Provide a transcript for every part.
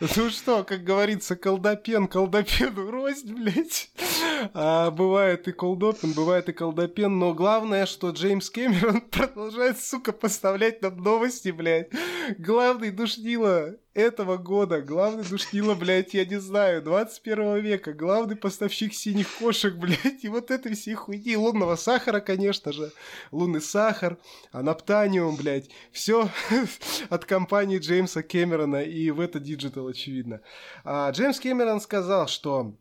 Ну что, как говорится, колдопен, колдопену рость, блядь. А, бывает и колдопен, бывает и колдопен, но главное, что Джеймс Кэмерон продолжает, сука, поставлять нам новости, блядь. Главный душнило этого года, главный душнило, блядь, я не знаю, 21 века, главный поставщик синих кошек, блядь, и вот этой всей хуйни, лунного сахара, конечно же, лунный сахар, анаптаниум, блядь, все от компании Джеймса Кэмерона и в это Digital, очевидно. А Джеймс Кэмерон сказал, что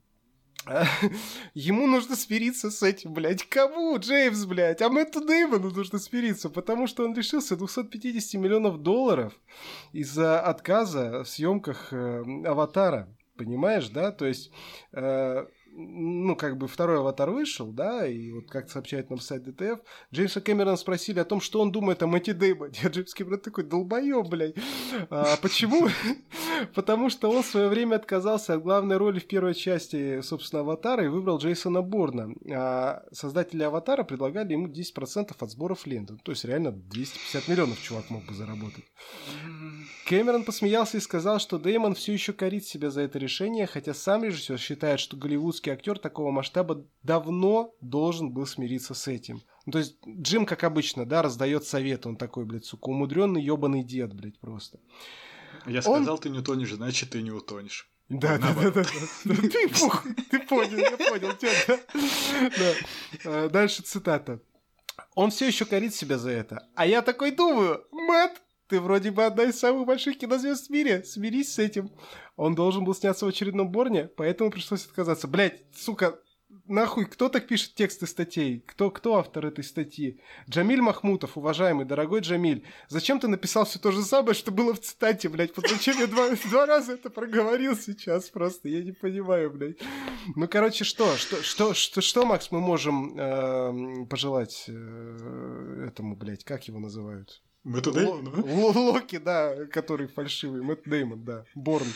Ему нужно смириться с этим, блядь. Кому, Джеймс, блядь? А Мэтту Деймону нужно смириться, потому что он лишился 250 миллионов долларов из-за отказа в съемках э, «Аватара». Понимаешь, да? То есть э, ну, как бы второй аватар вышел, да, и вот как сообщает нам сайт DTF, Джеймса Кэмерона спросили о том, что он думает о Мэтти Дэймоне. А Джеймс Кэмерон такой, долбоёб, блядь. А почему? Потому что он в свое время отказался от главной роли в первой части, собственно, Аватара и выбрал Джейсона Борна. А создатели Аватара предлагали ему 10% от сборов ленты. То есть реально 250 миллионов чувак мог бы заработать. Кэмерон посмеялся и сказал, что Дэймон все еще корит себя за это решение, хотя сам режиссер считает, что голливудский актер такого масштаба давно должен был смириться с этим. Ну, то есть Джим, как обычно, да, раздает советы, он такой, блядь, сука, умудренный ебаный дед, блядь, просто. Я сказал, он... ты не утонешь, значит, ты не утонешь. Да, да, да, да, да. Ты, ты понял, я понял тебя, да. Дальше цитата. Он все еще корит себя за это. А я такой думаю, Мэтт, ты вроде бы одна из самых больших кинозвезд в мире. Смирись с этим. Он должен был сняться в очередном Борне, поэтому пришлось отказаться. Блять, сука, нахуй, кто так пишет тексты статей? Кто, кто автор этой статьи? Джамиль Махмутов, уважаемый, дорогой Джамиль. Зачем ты написал все то же самое, что было в цитате, блядь? Зачем я два, два раза это проговорил сейчас просто? Я не понимаю, блядь. Ну, короче, что? Что, что, что, что Макс, мы можем э, пожелать э, этому, блядь, как его называют? Мэтту Деймону? Локи, да, который фальшивый. Мэтт Деймон, да. Борн.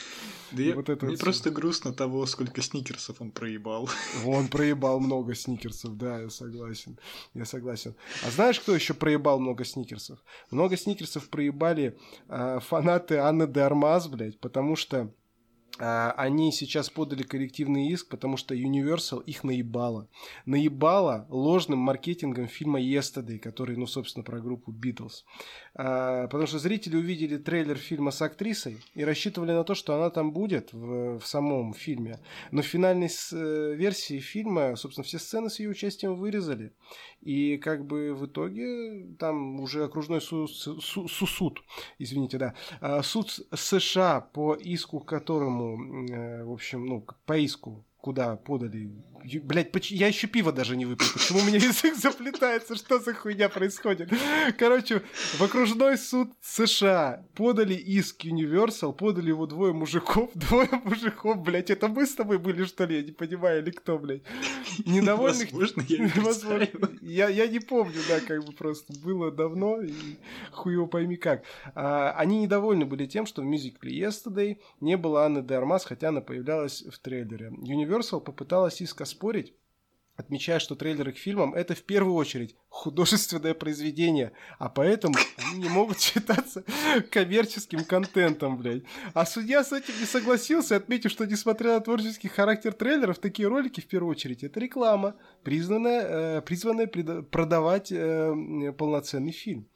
Да я, вот это мне вот просто грустно того, сколько сникерсов он проебал. Он проебал много сникерсов, да, я согласен. Я согласен. А знаешь, кто еще проебал много сникерсов? Много сникерсов проебали э, фанаты Анны де Армаз, блядь, потому что они сейчас подали коллективный иск, потому что Universal их наебало. Наебало ложным маркетингом фильма Yesterday, который, ну, собственно, про группу Beatles. А, потому что зрители увидели трейлер фильма с актрисой и рассчитывали на то, что она там будет в, в самом фильме. Но в финальной э, версии фильма, собственно, все сцены с ее участием вырезали. И как бы в итоге там уже окружной суд, су, су, суд извините, да, а, суд США по иску, которому Э, в общем, ну, по иску куда подали. Блять, я еще пиво даже не выпил. Почему у меня язык заплетается? Что за хуйня происходит? Короче, в окружной суд США подали иск Universal, подали его двое мужиков. Двое мужиков, блять, это мы с тобой были, что ли? Я не понимаю, или кто, блядь? Недовольных... Возможно, я Возможно, я, я не помню, да, как бы просто было давно, и хуй его пойми как. А, они недовольны были тем, что в мюзикле Yesterday не было Анны Дармас, хотя она появлялась в трейлере. Universal Universal попыталась иск спорить, отмечая, что трейлеры к фильмам – это в первую очередь художественное произведение, а поэтому они не могут считаться коммерческим контентом, блядь. А судья с этим не согласился, отметив, что несмотря на творческий характер трейлеров, такие ролики в первую очередь – это реклама, признанная, э, призванная продавать э, полноценный фильм.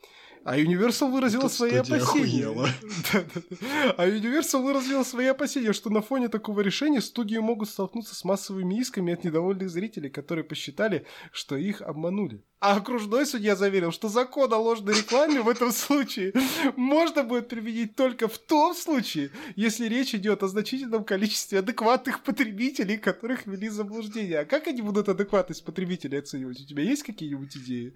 А Universal выразила свои опасения. А Universal выразила свои опасения, что на фоне такого решения студии могут столкнуться с массовыми исками от недовольных зрителей, которые посчитали, что их обманули. А окружной судья заверил, что закон о ложной рекламе в этом случае можно будет применить только в том случае, если речь идет о значительном количестве адекватных потребителей, которых ввели заблуждение. А как они будут адекватность потребителей оценивать? У тебя есть какие-нибудь идеи?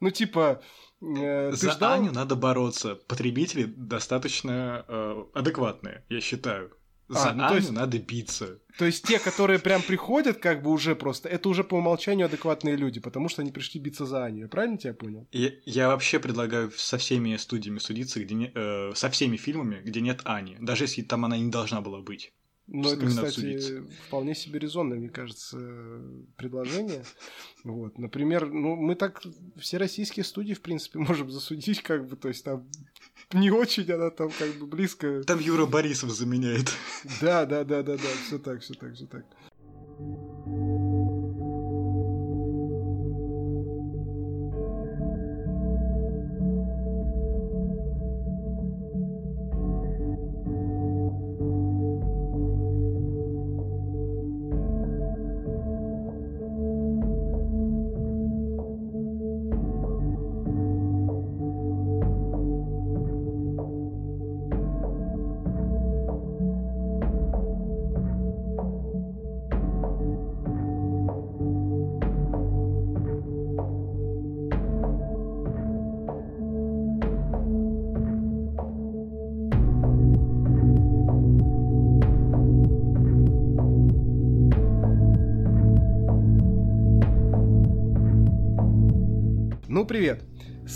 Ну, типа, э, За ждал... Аню надо бороться. Потребители достаточно э, адекватные, я считаю. А, За а, ну, Аню то есть, надо биться. То есть те, которые прям приходят, как бы уже просто, это уже по умолчанию адекватные люди, потому что они пришли биться за Аню. Я правильно тебя понял? Я, я вообще предлагаю со всеми студиями судиться, где не, э, со всеми фильмами, где нет Ани, даже если там она не должна была быть. Ну, это, кстати, вполне себе резонное, мне кажется, предложение. Вот, например, ну, мы так все российские студии, в принципе, можем засудить, как бы, то есть там не очень она там как бы близко. Там Юра Борисов заменяет. Да, да, да, да, да, все так, все так, все так.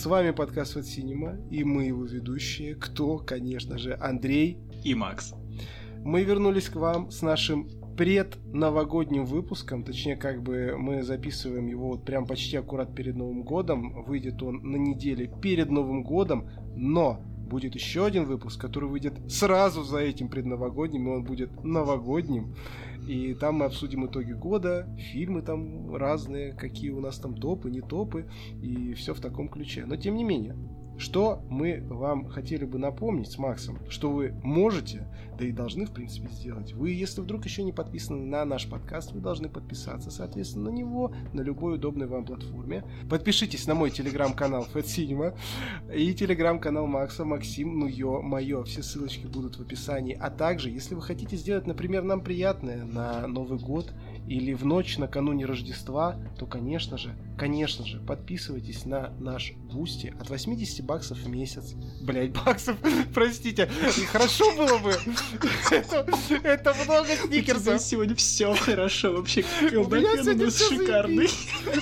С вами подкаст от Синема, и мы его ведущие. Кто, конечно же, Андрей и Макс. Мы вернулись к вам с нашим предновогодним выпуском, точнее, как бы мы записываем его вот прям почти аккурат перед Новым годом. Выйдет он на неделе перед Новым годом, но будет еще один выпуск, который выйдет сразу за этим предновогодним, и он будет новогодним. И там мы обсудим итоги года, фильмы там разные, какие у нас там топы, не топы, и все в таком ключе. Но тем не менее, что мы вам хотели бы напомнить с Максом, что вы можете, да и должны, в принципе, сделать. Вы, если вдруг еще не подписаны на наш подкаст, вы должны подписаться, соответственно, на него, на любой удобной вам платформе. Подпишитесь на мой телеграм-канал Fat и телеграм-канал Макса, Максим, ну ё, моё, все ссылочки будут в описании. А также, если вы хотите сделать, например, нам приятное на Новый год или в ночь накануне Рождества, то, конечно же, конечно же, подписывайтесь на наш Boosty от 80 баксов в месяц. Блять, баксов, простите, хорошо было бы. Это, это много сникерсов. Сегодня все хорошо, вообще колбакен у нас шикарный.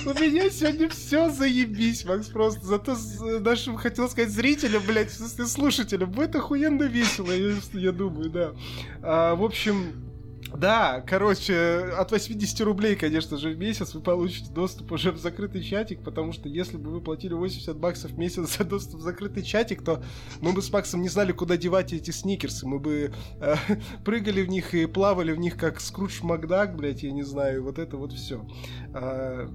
У меня сегодня все заебись, Макс, просто. Зато нашим, хотел сказать, зрителям, блять, в смысле слушателям, будет охуенно весело, я, я думаю, да. А, в общем, да, короче, от 80 рублей, конечно же, в месяц вы получите доступ уже в закрытый чатик, потому что если бы вы платили 80 баксов в месяц за доступ в закрытый чатик, то мы бы с Максом не знали, куда девать эти сникерсы. Мы бы э, прыгали в них и плавали в них, как Скрудж Макдак, блядь, я не знаю, вот это вот все. Э,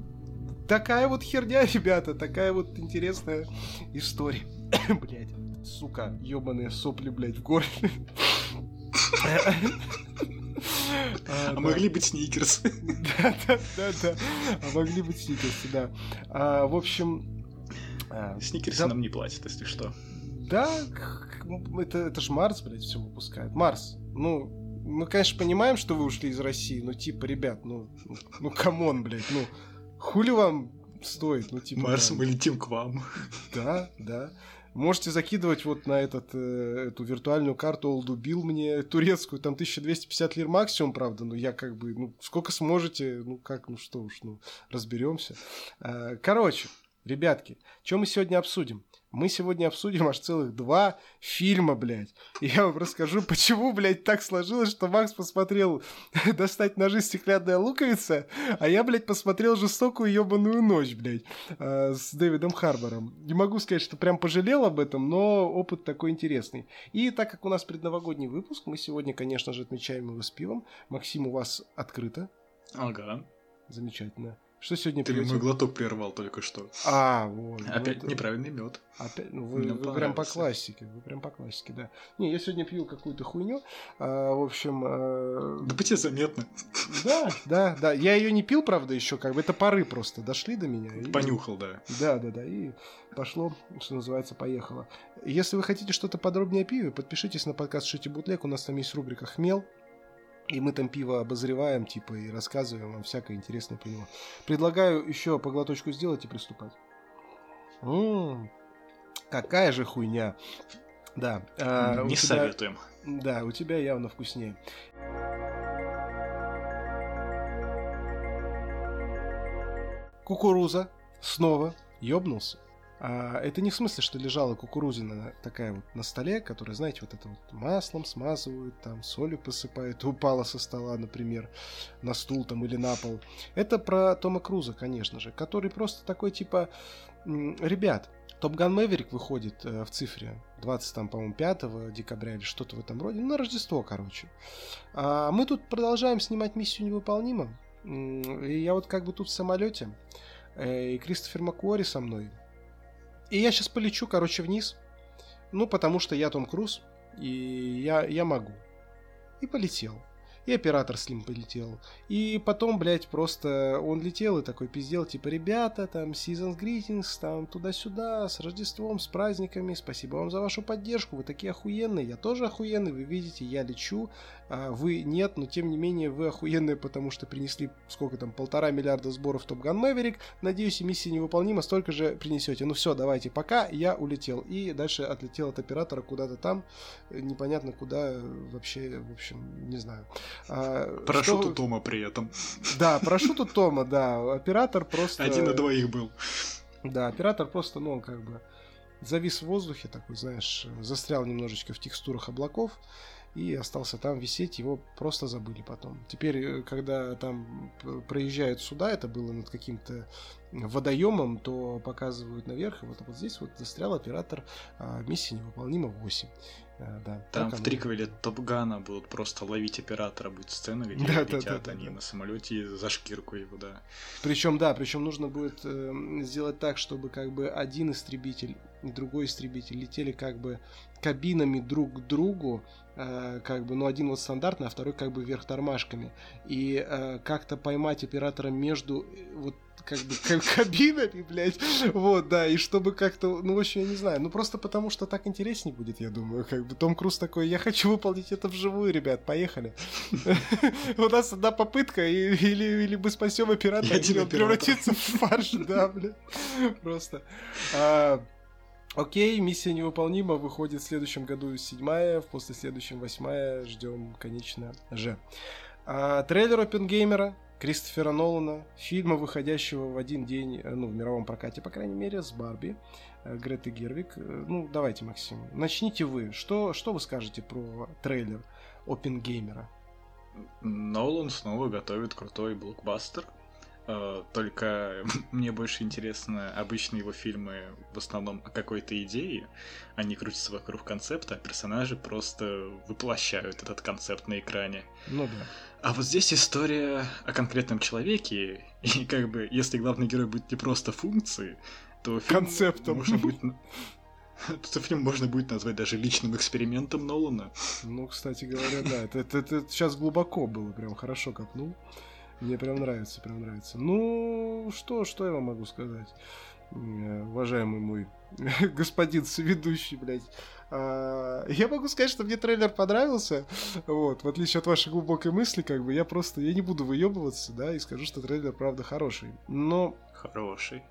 такая вот херня, ребята, такая вот интересная история. блядь, сука, ебаные сопли, блядь, в горле. А, а могли быть сникерсы. Да, да, да, да. А могли быть сникерсы, да. А, в общем... А, сникерсы нам не платят, если что. Да, это, это же Марс, блядь, все выпускает. Марс, ну, мы, конечно, понимаем, что вы ушли из России, но типа, ребят, ну, ну, come on, блядь, ну, хули вам стоит, ну, типа... Марс, мы летим к вам. Да, да. Можете закидывать вот на этот, э, эту виртуальную карту Олдубил мне турецкую, там 1250 лир максимум, правда, но я как бы, ну, сколько сможете, ну, как, ну, что уж, ну, разберемся. Э, короче, ребятки, что мы сегодня обсудим? Мы сегодня обсудим аж целых два фильма, блядь. И я вам расскажу, почему, блядь, так сложилось, что Макс посмотрел «Достать ножи стеклянная луковица», а я, блядь, посмотрел «Жестокую ебаную ночь», блядь, э, с Дэвидом Харбором. Не могу сказать, что прям пожалел об этом, но опыт такой интересный. И так как у нас предновогодний выпуск, мы сегодня, конечно же, отмечаем его с пивом. Максим, у вас открыто. Ага. Замечательно. Что сегодня Ты пьете? мой глоток прервал только что. А, вот. Опять ну, неправильный мед. Опять, ну, вы, вы прям по классике, вы прям по классике, да. Не, я сегодня пью какую-то хуйню, а, в общем... А... Да по тебе заметно. Да, да, да. Я ее не пил, правда, еще как бы. Это пары просто дошли до меня. И... Понюхал, да. Да, да, да. И пошло, что называется, поехало. Если вы хотите что-то подробнее о пиве, подпишитесь на подкаст Шити Бутлек. У нас там есть рубрика «Хмел». И мы там пиво обозреваем, типа, и рассказываем вам всякое интересное про него. Предлагаю еще по глоточку сделать и приступать. М-м, какая же хуйня. Да. А, Не тебя... советуем. Да, у тебя явно вкуснее. Кукуруза снова ёбнулся. А, это не в смысле, что лежала кукурузина такая вот на столе, которая, знаете, вот это вот маслом смазывают, там солью посыпают, упала со стола, например, на стул там или на пол. Это про Тома Круза, конечно же, который просто такой типа, ребят, Топ Ган Мэверик выходит э, в цифре 20, там, по-моему, 5 декабря или что-то в этом роде. Ну, на Рождество, короче. А мы тут продолжаем снимать миссию невыполнима. И я вот как бы тут в самолете. Э, и Кристофер Макуори со мной. И я сейчас полечу, короче, вниз. Ну, потому что я Том Круз, и я, я могу. И полетел и оператор с ним полетел. И потом, блядь, просто он летел и такой пиздел, типа, ребята, там, seasons greetings, там, туда-сюда, с Рождеством, с праздниками, спасибо вам за вашу поддержку, вы такие охуенные, я тоже охуенный, вы видите, я лечу, а вы нет, но тем не менее вы охуенные, потому что принесли, сколько там, полтора миллиарда сборов Top Gun Maverick, надеюсь, миссия невыполнима, столько же принесете. Ну все, давайте, пока, я улетел. И дальше отлетел от оператора куда-то там, непонятно куда, вообще, в общем, не знаю. А, парашют что... у Тома при этом. Да, парашют у Тома, да. Оператор просто... Один на двоих был. Да, оператор просто, ну, как бы завис в воздухе, такой, знаешь, застрял немножечко в текстурах облаков и остался там висеть, его просто забыли потом. Теперь, э, когда там проезжают сюда, это было над каким-то водоемом, то показывают наверх, и вот, вот здесь вот застрял оператор а, миссии невыполнима 8. А, да, Там в триквеле Топгана будут просто ловить оператора, будет сцена, где да, летят да, да, они да, на самолете за шкирку его, да. Причем, да, причем нужно будет э, сделать так, чтобы как бы один истребитель и другой истребитель летели как бы кабинами друг к другу, э, как бы, ну, один вот стандартный, а второй как бы вверх тормашками. И э, как-то поймать оператора между э, вот как бы кабинами, блядь. Вот, да, и чтобы как-то, ну, в общем, я не знаю, ну, просто потому что так интереснее будет, я думаю, как бы Том Круз такой, я хочу выполнить это вживую, ребят, поехали. У нас одна попытка, или, или мы спасем оператора, или он превратится в фарш, да, блядь. Просто. Окей, миссия невыполнима, выходит в следующем году седьмая, в после следующем восьмая, ждем, конечно же. А, трейлер Опенгеймера, Кристофера Нолана, фильма, выходящего в один день, э, ну, в мировом прокате, по крайней мере, с Барби, э, Греты Гервик. Э, ну, давайте, Максим, начните вы. Что, что вы скажете про трейлер Опенгеймера? Нолан снова готовит крутой блокбастер. Только мне больше интересно обычные его фильмы в основном о какой-то идее. Они крутятся вокруг концепта, а персонажи просто воплощают этот концепт на экране. Ну да. А вот здесь история о конкретном человеке, и как бы, если главный герой будет не просто функцией, то фильм Концептом. можно будет... То фильм можно будет назвать даже личным экспериментом Нолана. Ну, кстати говоря, да, это, это, это сейчас глубоко было, прям хорошо копнул. Мне прям нравится, прям нравится. Ну, что, что я вам могу сказать, уважаемый мой господин соведущий, блядь. А, я могу сказать, что мне трейлер понравился, вот, в отличие от вашей глубокой мысли, как бы, я просто, я не буду выебываться, да, и скажу, что трейлер, правда, хороший, но... Хороший.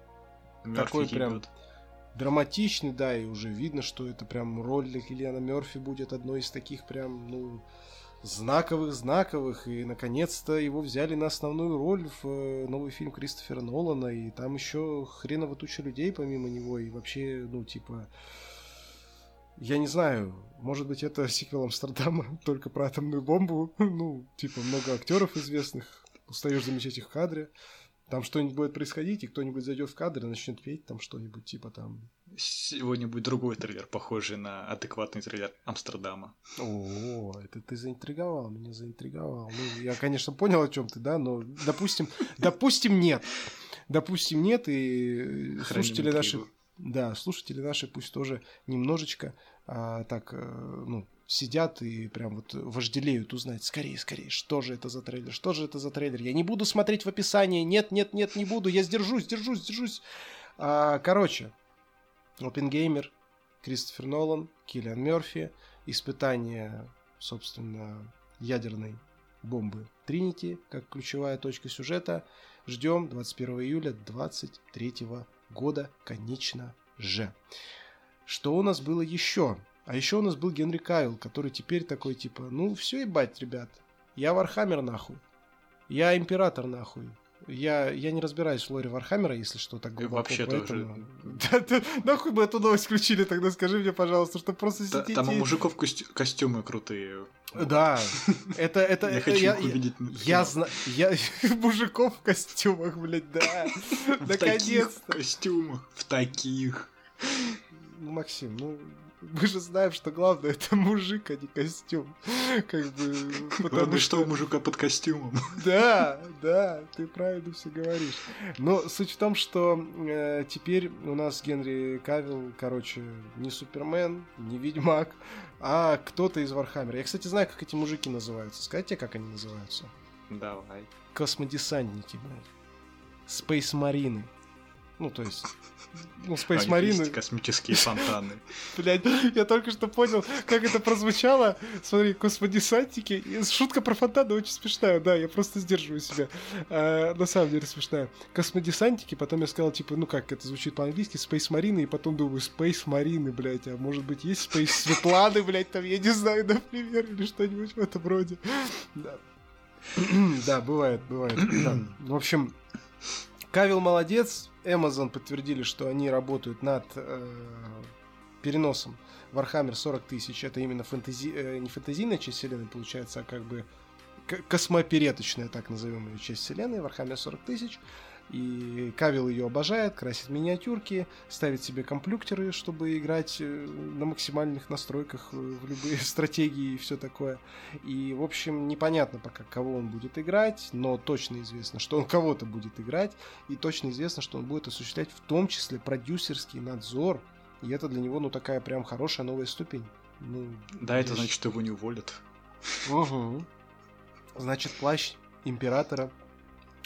Мёрфи такой прям драматичный, да, и уже видно, что это прям роль Киллиана Мерфи будет одной из таких прям, ну, знаковых-знаковых, и наконец-то его взяли на основную роль в э, новый фильм Кристофера Нолана, и там еще хреново туча людей помимо него, и вообще, ну, типа, я не знаю, может быть, это сиквел Амстердама, только про атомную бомбу. ну, типа, много актеров известных. Устаешь замечать их в кадре. Там что-нибудь будет происходить, и кто-нибудь зайдет в кадр и начнет петь там что-нибудь, типа там. Сегодня будет другой трейлер, похожий на адекватный трейлер Амстердама. О, это ты заинтриговал, меня заинтриговал. Ну, я, конечно, понял, о чем ты, да, но допустим, допустим, нет. Допустим, нет, и слушатели наши да, слушатели наши пусть тоже немножечко а, так, а, ну, сидят и прям вот вожделеют узнать скорее, скорее, что же это за трейлер, что же это за трейлер. Я не буду смотреть в описании, нет, нет, нет, не буду, я сдержусь, сдержусь, сдержусь. А, короче, Опенгеймер, Кристофер Нолан, Киллиан Мерфи, испытание, собственно, ядерной бомбы Тринити, как ключевая точка сюжета. Ждем 21 июля 23 года, конечно же. Что у нас было еще? А еще у нас был Генри Кавилл, который теперь такой типа, ну все ебать, ребят, я Вархаммер нахуй, я Император нахуй, Я, я не разбираюсь в лоре Вархаммера, если что, так глубоко. Вообще поэтому... тоже. Нахуй мы эту новость включили тогда, скажи мне, пожалуйста, что просто сидите... Там у мужиков костю- костюмы крутые. Да, это, это, Я это хочу я, их увидеть. я знаю, я мужиков в костюмах, блядь, да, В таких наконец-то. костюмах. В таких. Ну, Максим, ну, мы же знаем, что главное это мужик, а не костюм. Как бы, потому Главное, что у мужика под костюмом. Да, да, ты правильно все говоришь. Но суть в том, что э, теперь у нас Генри Кавилл, короче, не Супермен, не Ведьмак, а кто-то из Вархаммера. Я, кстати, знаю, как эти мужики называются. Скажите, как они называются? Давай. Космодесантники, блядь. Space Марины. Ну, то есть... Ну, А них есть Марины... космические фонтаны. Блядь, я только что понял, как это прозвучало. Смотри, космодесантники. И Шутка про фонтаны очень смешная, да, я просто сдерживаю себя. А, на самом деле смешная. Космодесантики, потом я сказал, типа, ну как это звучит по-английски, Space Marine, и потом думаю, Space Marine, блядь, а может быть есть Space Светланы, блядь, там, я не знаю, например, или что-нибудь в этом роде. Да. Да, бывает, бывает. да. В общем, Кавил молодец. Amazon подтвердили, что они работают над э, переносом Warhammer 40 тысяч. Это именно фэнтези... э, не фэнтезийная часть вселенной, получается, а как бы к- космоопереточная, так назовем ее, часть вселенной, Warhammer 40 тысяч. И Кавил ее обожает, красит миниатюрки, ставит себе комплюктеры, чтобы играть э, на максимальных настройках э, в любые стратегии и все такое. И, в общем, непонятно пока, кого он будет играть, но точно известно, что он кого-то будет играть, и точно известно, что он будет осуществлять в том числе продюсерский надзор, и это для него, ну, такая прям хорошая новая ступень. Ну, Да, это значит, что его не уволят. Угу. Значит, плащ императора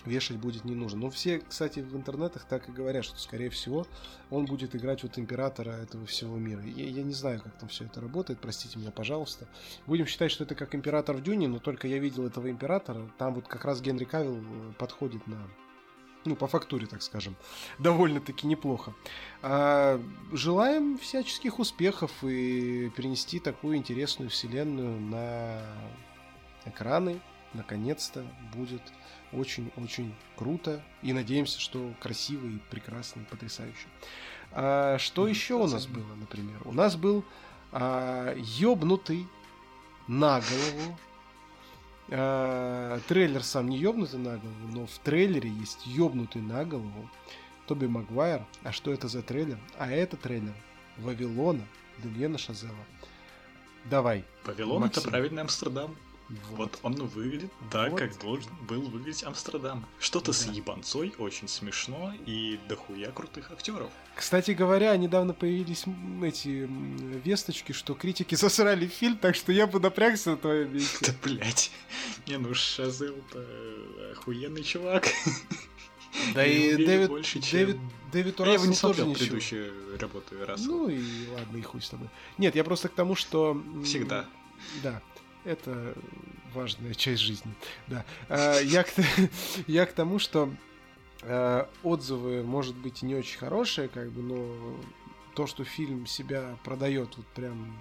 вешать будет не нужно. Ну, все, кстати, в интернетах так и говорят, что, скорее всего, он будет играть вот императора этого всего мира. Я, я не знаю, как там все это работает, простите меня, пожалуйста. Будем считать, что это как император в Дюне, но только я видел этого императора. Там вот как раз Генри Кавилл э, подходит на ну, по фактуре, так скажем, довольно-таки неплохо. А, желаем всяческих успехов и перенести такую интересную вселенную на экраны. Наконец-то будет очень-очень круто. И надеемся, что красиво и прекрасно, и потрясающе. А, что еще у нас было, например? У нас был а, ёбнутый на голову а, трейлер сам не ёбнутый на голову, но в трейлере есть ёбнутый на голову Тоби Магуайр. А что это за трейлер? А это трейлер Вавилона Демьена Шазела. Давай. Вавилон это Максим. правильный Амстердам. Вот он выглядит так, Вот. как должен был выглядеть Амстердам. Что-то с Да. ебанцой, очень смешно и дохуя крутых актеров. Кстати говоря, недавно появились эти весточки, что критики засрали фильм, так что я бы напрягся на твоем месте. Да блять. Не, ну Шазел-то охуенный чувак. Да и верю Дэвид, больше, чем- Дэвид, Дэвид Я его не смотрел ничего. предыдущие работы Рассела. Ну и ладно, и хуй с тобой. Нет, я просто к тому, что... Всегда. Да, это важная часть жизни. Да. А, Я к, я к тому, что э, отзывы, может быть, не очень хорошие, как бы, но то, что фильм себя продает вот прям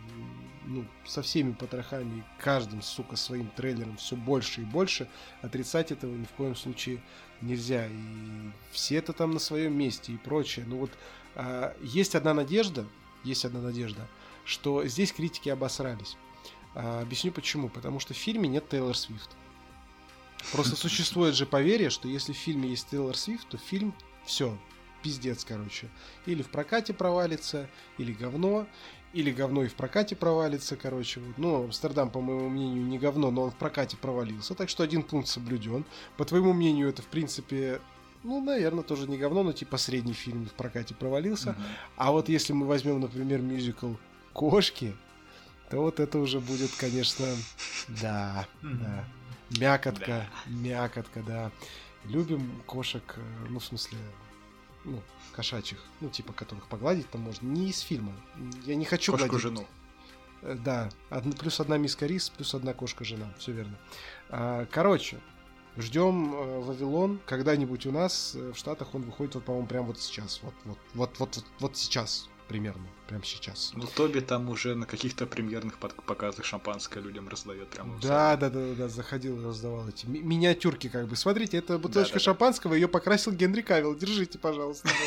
ну, со всеми потрохами, каждым, сука, своим трейлером все больше и больше, отрицать этого ни в коем случае нельзя. И все это там на своем месте и прочее. Ну вот а, есть одна надежда, есть одна надежда, что здесь критики обосрались. А, объясню почему. Потому что в фильме нет Тейлор Свифт. Просто существует же поверье, что если в фильме есть Тейлор Свифт, то фильм все, пиздец, короче. Или в прокате провалится, или говно, или говно и в прокате провалится, короче. Вот. Ну, Амстердам, по моему мнению, не говно, но он в прокате провалился. Так что один пункт соблюден. По твоему мнению, это, в принципе, ну, наверное, тоже не говно, но типа средний фильм в прокате провалился. Мгм. А вот если мы возьмем, например, мюзикл «Кошки», то вот это уже будет, конечно, да, да. Мякотка, мякотка, да. Любим кошек, э, ну, в смысле, ну, кошачьих, ну, типа, которых погладить там можно. Не из фильма. Я не хочу Кошку гладить. жену. Э, Да, одна- плюс одна миска рис, плюс одна кошка-жена, все верно. А, Короче, ждем э, Вавилон. Когда-нибудь у нас в Штатах он выходит, вот, по-моему, прямо вот сейчас. Вот, вот, вот, вот, вот, вот сейчас. Примерно, прямо сейчас. Ну, Тоби там уже на каких-то премьерных показах шампанское людям раздает прямо да, да, да, да, заходил и раздавал эти ми- миниатюрки, как бы. Смотрите, это бутылочка да, да, шампанского, ее покрасил Генри Кавилл. Держите, пожалуйста.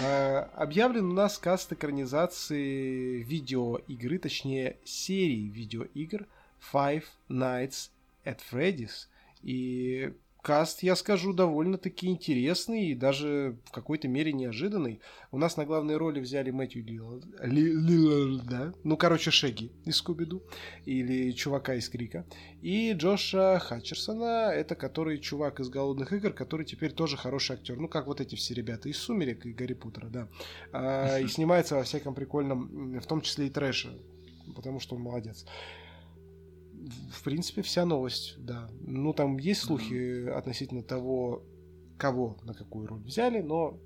А, объявлен у нас каст экранизации видеоигры, точнее серии видеоигр Five Nights at Freddy's. И каст, я скажу, довольно-таки интересный и даже в какой-то мере неожиданный. У нас на главной роли взяли Мэтью Лилларда, ну, короче, Шеги из Скуби-Ду, или чувака из Крика, и Джоша Хатчерсона, это который чувак из «Голодных игр», который теперь тоже хороший актер, ну, как вот эти все ребята из «Сумерек» и «Гарри Поттера», да, а, и снимается во всяком прикольном, в том числе и трэше, потому что он молодец в принципе, вся новость, да. Ну, там есть слухи mm-hmm. относительно того, кого на какую роль взяли, но,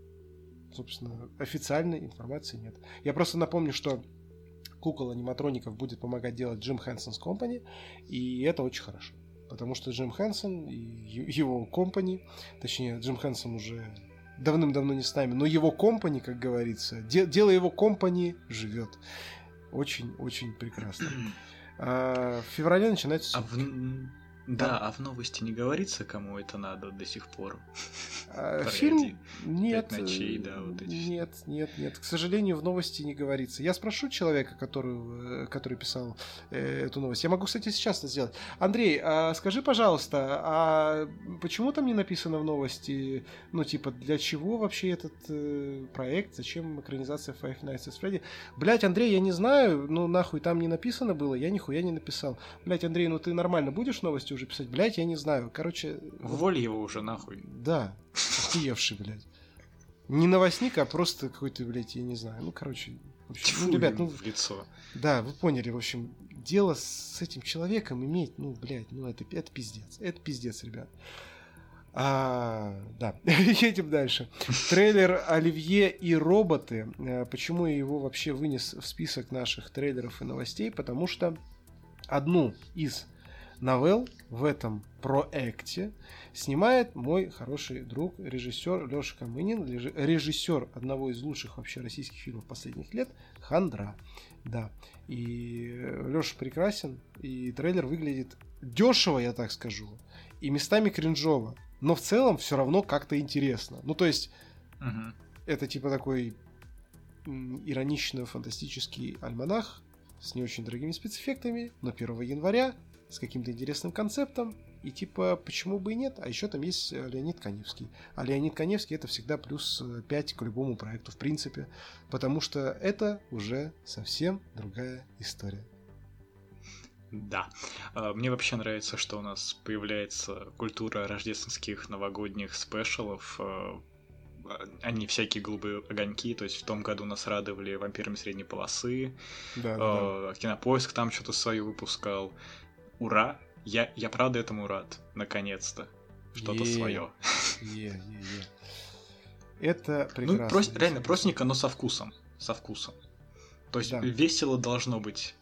собственно, официальной информации нет. Я просто напомню, что кукол аниматроников будет помогать делать Джим Хэнсон's Company, и это очень хорошо. Потому что Джим Хэнсон и его компани, точнее, Джим Хэнсон уже давным-давно не с нами, но его компани, как говорится, де- дело его компани живет. Очень-очень прекрасно. А, в феврале начинается... А в... Да, а в новости не говорится, кому это надо до сих пор. А, фильм нет, ночей, да, вот эти нет, нет, нет. К сожалению, в новости не говорится. Я спрошу человека, который, э, который писал э, эту новость. Я могу, кстати, сейчас это сделать. Андрей, а скажи, пожалуйста, а почему там не написано в новости, ну типа для чего вообще этот э, проект, зачем экранизация Five Nights at Freddy? Блять, Андрей, я не знаю, ну нахуй там не написано было, я нихуя не написал. Блять, Андрей, ну ты нормально будешь новости уже писать? Блять, я не знаю. Короче. Уволь его уже нахуй. Да. Охуевший, блядь. Не новостник, а просто какой-то, блядь, я не знаю. Ну, короче, в общем, Тьфу, ну, ребят, ну, в лицо. Да, вы поняли, в общем, дело с этим человеком иметь, ну, блядь, ну, это, это пиздец. Это пиздец, ребят. А, да, едем дальше. Трейлер «Оливье и роботы». Э, почему я его вообще вынес в список наших трейлеров и новостей? Потому что одну из новелл в этом проекте снимает мой хороший друг, режиссер Леша Камынин, режиссер одного из лучших вообще российских фильмов последних лет «Хандра». Да, и Леша прекрасен, и трейлер выглядит дешево, я так скажу, и местами кринжово, но в целом все равно как-то интересно. Ну, то есть, угу. это типа такой иронично-фантастический альманах с не очень дорогими спецэффектами, но 1 января с каким-то интересным концептом, и типа, почему бы и нет? А еще там есть э, Леонид Коневский. А Леонид Коневский это всегда плюс 5 к любому проекту, в принципе. Потому что это уже совсем другая история. Да. А, мне вообще нравится, что у нас появляется культура рождественских новогодних спешалов. А, они всякие голубые огоньки, то есть в том году нас радовали вампирами средней полосы, да, да. Кинопоиск там что-то свое выпускал ура, я, я правда этому рад, наконец-то. Что-то е свое. Е, е, е. Это ну, прекрасно. Ну, прос, реально простенько, но со вкусом. Со вкусом. То есть да. весело должно быть.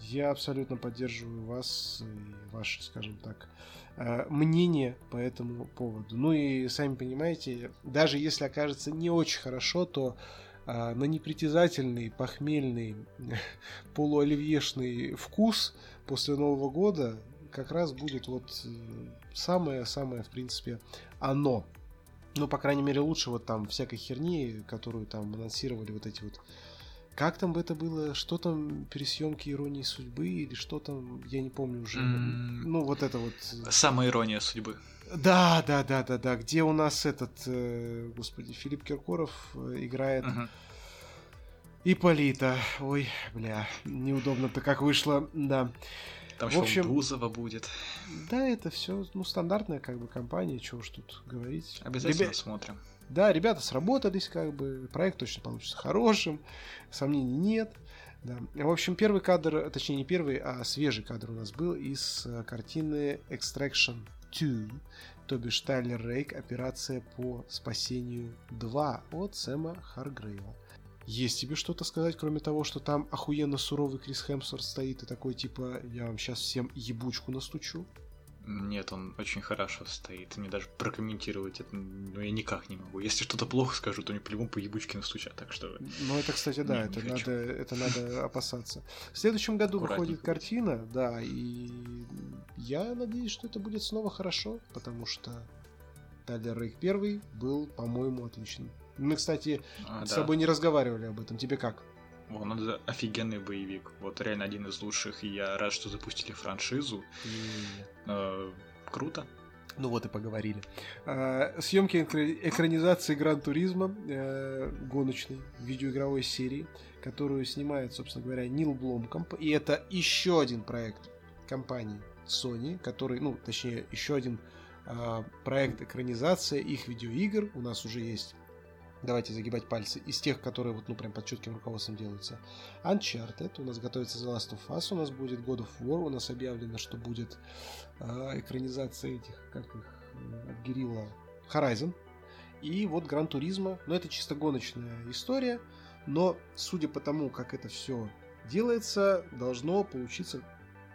Я абсолютно поддерживаю вас и ваше, скажем так, э, мнение по этому поводу. Ну и сами понимаете, даже если окажется не очень хорошо, то э, на непритязательный, похмельный, полуоливьешный вкус – после Нового года как раз будет вот самое-самое, в принципе, оно. Ну, по крайней мере, лучше вот там всякой херни, которую там анонсировали вот эти вот... Как там бы это было? Что там пересъемки иронии судьбы или что там? Я не помню уже. Mm. Ну, вот это вот... Самая ирония судьбы. Да, да, да, да, да. Где у нас этот, э, господи, Филипп Киркоров э, играет... Uh-huh. Иполита. Ой, бля, неудобно-то как вышло, да. Там в общем, Бузова будет. Да, это все, ну, стандартная как бы компания, чего уж тут говорить. Обязательно Ребя... смотрим. Да, ребята сработались, как бы, проект точно получится хорошим, сомнений нет. Да. В общем, первый кадр, точнее не первый, а свежий кадр у нас был из э, картины Extraction 2, то бишь Тайлер Рейк, операция по спасению 2 от Сэма Харгрейва. Есть тебе что-то сказать, кроме того, что там охуенно суровый Крис Хемсворт стоит и такой, типа, я вам сейчас всем ебучку настучу? Нет, он очень хорошо стоит. Мне даже прокомментировать это, ну, я никак не могу. Если что-то плохо скажу, то не по-любому по ебучке настучат, так что... Ну, это, кстати, да, это, надо, это надо опасаться. В следующем году выходит картина, да, и я надеюсь, что это будет снова хорошо, потому что Тайлер Рейк первый был, по-моему, отличным. Мы, кстати, а, с да. тобой не разговаривали об этом. Тебе как? Он это офигенный боевик. Вот реально один из лучших. И я рад, что запустили франшизу. Э, круто. Ну вот и поговорили. А, съемки экранизации Гран Туризма э, гоночной видеоигровой серии, которую снимает, собственно говоря, Нил Бломкомп. И это еще один проект компании Sony, который, ну, точнее, еще один э, проект экранизация их видеоигр. У нас уже есть давайте загибать пальцы, из тех, которые вот, ну, прям под четким руководством делаются. Uncharted, у нас готовится The Last of Us, у нас будет God of War, у нас объявлено, что будет э, экранизация этих, как их, от Герилла, Horizon. И вот Гран Туризма, ну, это чисто гоночная история, но, судя по тому, как это все делается, должно получиться,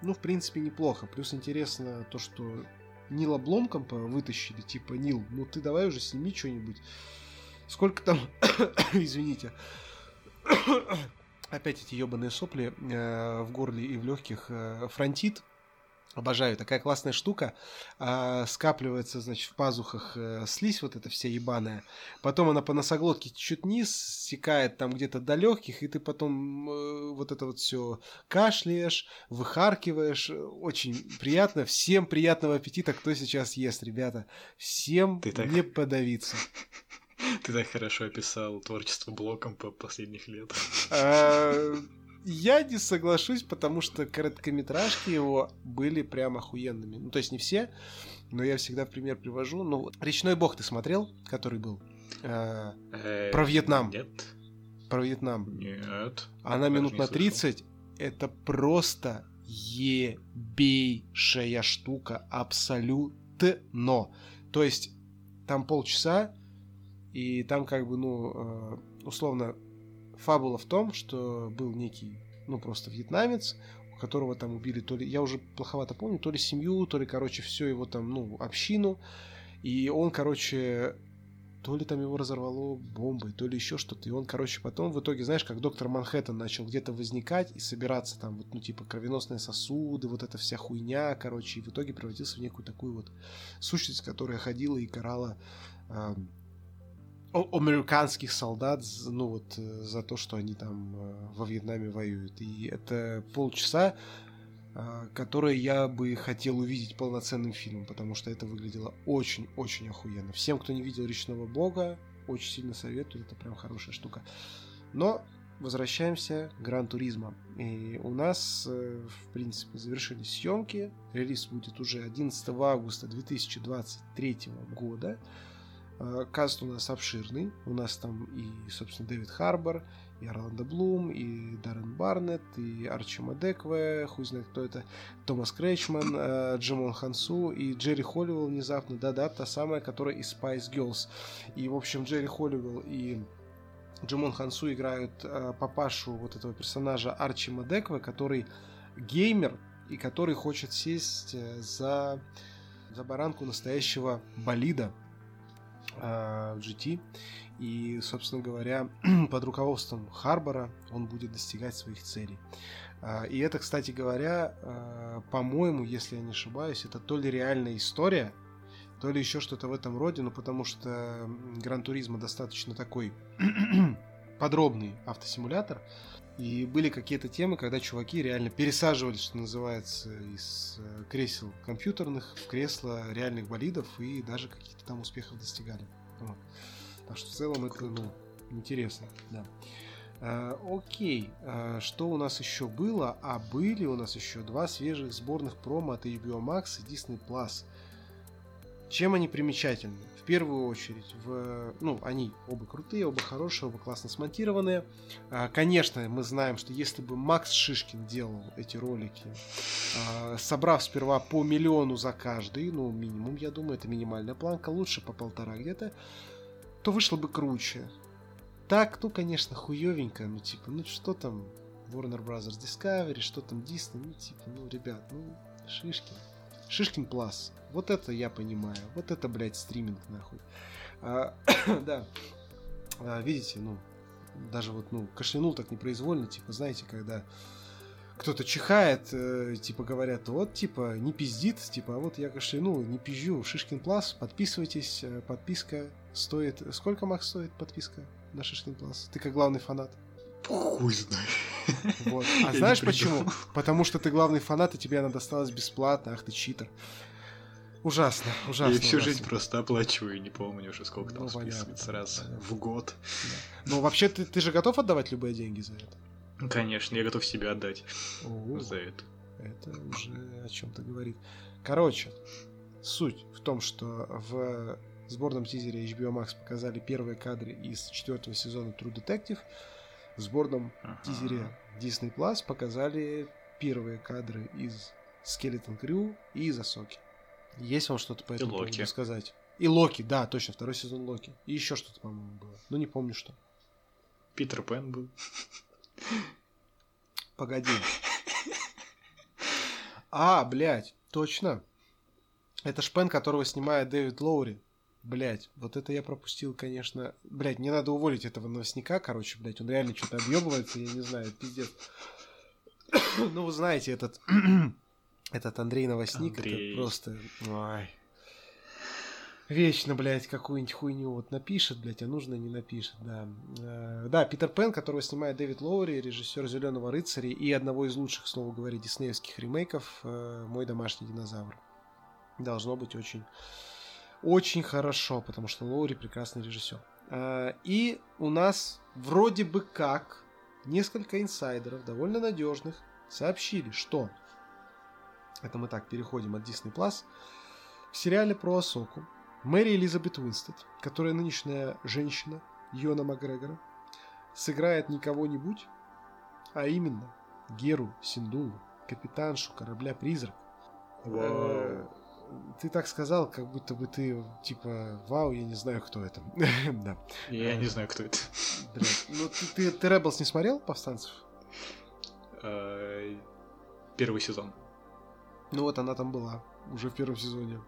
ну, в принципе, неплохо. Плюс интересно то, что Нила Бломкомпа вытащили, типа, Нил, ну ты давай уже сними что-нибудь Сколько там, извините, опять эти ебаные сопли э, в горле и в легких, э, фронтит. Обожаю, такая классная штука. А, скапливается, значит, в пазухах э, слизь вот эта вся ебаная. Потом она по носоглотке чуть низ, стекает там где-то до легких, и ты потом э, вот это вот все кашляешь, выхаркиваешь. Очень приятно. Всем приятного аппетита, кто сейчас ест, ребята. Всем ты так... не подавиться. Ты так хорошо описал творчество блоком по последних лет. А, я не соглашусь, потому что короткометражки его были прям охуенными. Ну, то есть не все, но я всегда в пример привожу. Ну, «Речной бог» ты смотрел, который был? А, э, про Вьетнам. Нет. Про Вьетнам. Нет. Она минут на 30. Это просто ебейшая штука. Абсолютно. То есть там полчаса и там как бы, ну, э, условно, фабула в том, что был некий, ну, просто вьетнамец, которого там убили то ли, я уже плоховато помню, то ли семью, то ли, короче, все его там, ну, общину. И он, короче, то ли там его разорвало бомбой, то ли еще что-то. И он, короче, потом в итоге, знаешь, как доктор Манхэттен начал где-то возникать и собираться там, вот, ну, типа, кровеносные сосуды, вот эта вся хуйня, короче, и в итоге превратился в некую такую вот сущность, которая ходила и карала э, американских солдат, ну вот э, за то, что они там э, во Вьетнаме воюют. И это полчаса, э, которые я бы хотел увидеть полноценным фильмом, потому что это выглядело очень-очень охуенно. Всем, кто не видел «Речного бога», очень сильно советую, это прям хорошая штука. Но возвращаемся к Гран Туризма. И у нас, в принципе, завершились съемки. Релиз будет уже 11 августа 2023 года. Э, каст у нас обширный. У нас там и, собственно, Дэвид Харбор, и Орландо Блум, и Даррен Барнетт, и Арчи Мадекве, хуй знает кто это, Томас Крейчман, э, Джимон Хансу и Джерри Холливелл внезапно, да-да, та самая, которая из Spice Girls. И, в общем, Джерри Холливелл и Джимон Хансу играют э, папашу вот этого персонажа Арчи Мадекве, который геймер и который хочет сесть за, за баранку настоящего болида, в GT. И, собственно говоря, под руководством Харбора он будет достигать своих целей. А, и это, кстати говоря, а, по-моему, если я не ошибаюсь, это то ли реальная история, то ли еще что-то в этом роде, ну потому что Гран Туризма достаточно такой подробный автосимулятор, и были какие-то темы, когда чуваки реально пересаживались, что называется, из э, кресел компьютерных в кресла реальных болидов и даже каких-то там успехов достигали. Вот. Так что в целом это ну, интересно, да. А, окей, а, что у нас еще было? А были у нас еще два свежих сборных промо от HBO Max и Disney Plus. Чем они примечательны? Первую очередь, в, ну, они оба крутые, оба хорошие, оба классно смонтированные. А, конечно, мы знаем, что если бы Макс Шишкин делал эти ролики, а, собрав сперва по миллиону за каждый, ну, минимум, я думаю, это минимальная планка, лучше по полтора где-то, то вышло бы круче. Так, ну, конечно, хуевенько, ну, типа, ну, что там Warner Bros. Discovery, что там Disney, ну, типа, ну, ребят, ну, Шишкин, Шишкин Плас. Вот это я понимаю. Вот это, блядь, стриминг, нахуй. А, да. А, видите, ну, даже вот, ну, кашлянул так непроизвольно, типа, знаете, когда кто-то чихает, э, типа говорят, вот, типа, не пиздит, типа, а вот я кашлянул, не пизжу, Шишкин Плас, подписывайтесь, э, подписка стоит... Сколько, Макс, стоит подписка на Шишкин Плас? Ты как главный фанат. Хуй знает. Вот. А знаешь почему? Потому что ты главный фанат, и тебе она досталась бесплатно, ах ты читер. Ужасно, ужасно. Я всю ужасно. жизнь просто оплачиваю, не помню уже сколько там Ну, списывается раз понятно. в год. Ну, вообще, ты, ты же готов отдавать любые деньги за это? Конечно, я готов себя отдать О, за это. это уже о чем-то говорит. Короче, суть в том, что в сборном тизере HBO Max показали первые кадры из четвертого сезона True Detective. В сборном Ага. тизере Disney Plus показали первые кадры из Skeleton Crew и из Асоки. Есть вам что-то по этому Локи. поводу сказать? И Локи, да, точно, второй сезон Локи. И еще что-то, по-моему, было. Ну, не помню что. Питер Пен был. Погоди. А, блядь, точно. Это шпен, которого снимает Дэвид Лоури. Блять, вот это я пропустил, конечно. Блять, не надо уволить этого новостника, короче, блять, он реально что-то объебывается, я не знаю, пиздец. ну, вы знаете, этот, этот Андрей Новостник, Андрей. это просто... Ой. Вечно, блядь, какую-нибудь хуйню вот напишет, блядь, а нужно не напишет, да. Э, Да, Питер Пен, которого снимает Дэвид Лоури, режиссер Зеленого рыцаря и одного из лучших, к слову говоря, диснеевских ремейков э, Мой домашний динозавр. Должно быть очень, очень хорошо, потому что Лоури прекрасный режиссер. Э, И у нас вроде бы как несколько инсайдеров, довольно надежных, сообщили, что это мы так переходим от Disney Plus. В сериале про Асоку Мэри Элизабет Уинстед, которая нынешняя женщина Йона Макгрегора, сыграет не кого-нибудь, а именно Геру Синдулу, капитаншу корабля-призрак. Э, Ты так сказал, как будто бы ты, типа, вау, я не знаю, кто это. Да. Я не знаю, кто это. Ну, ты, ты, ты Rebels не смотрел, повстанцев? Э, Первый сезон. Ну вот она там была, уже в первом сезоне.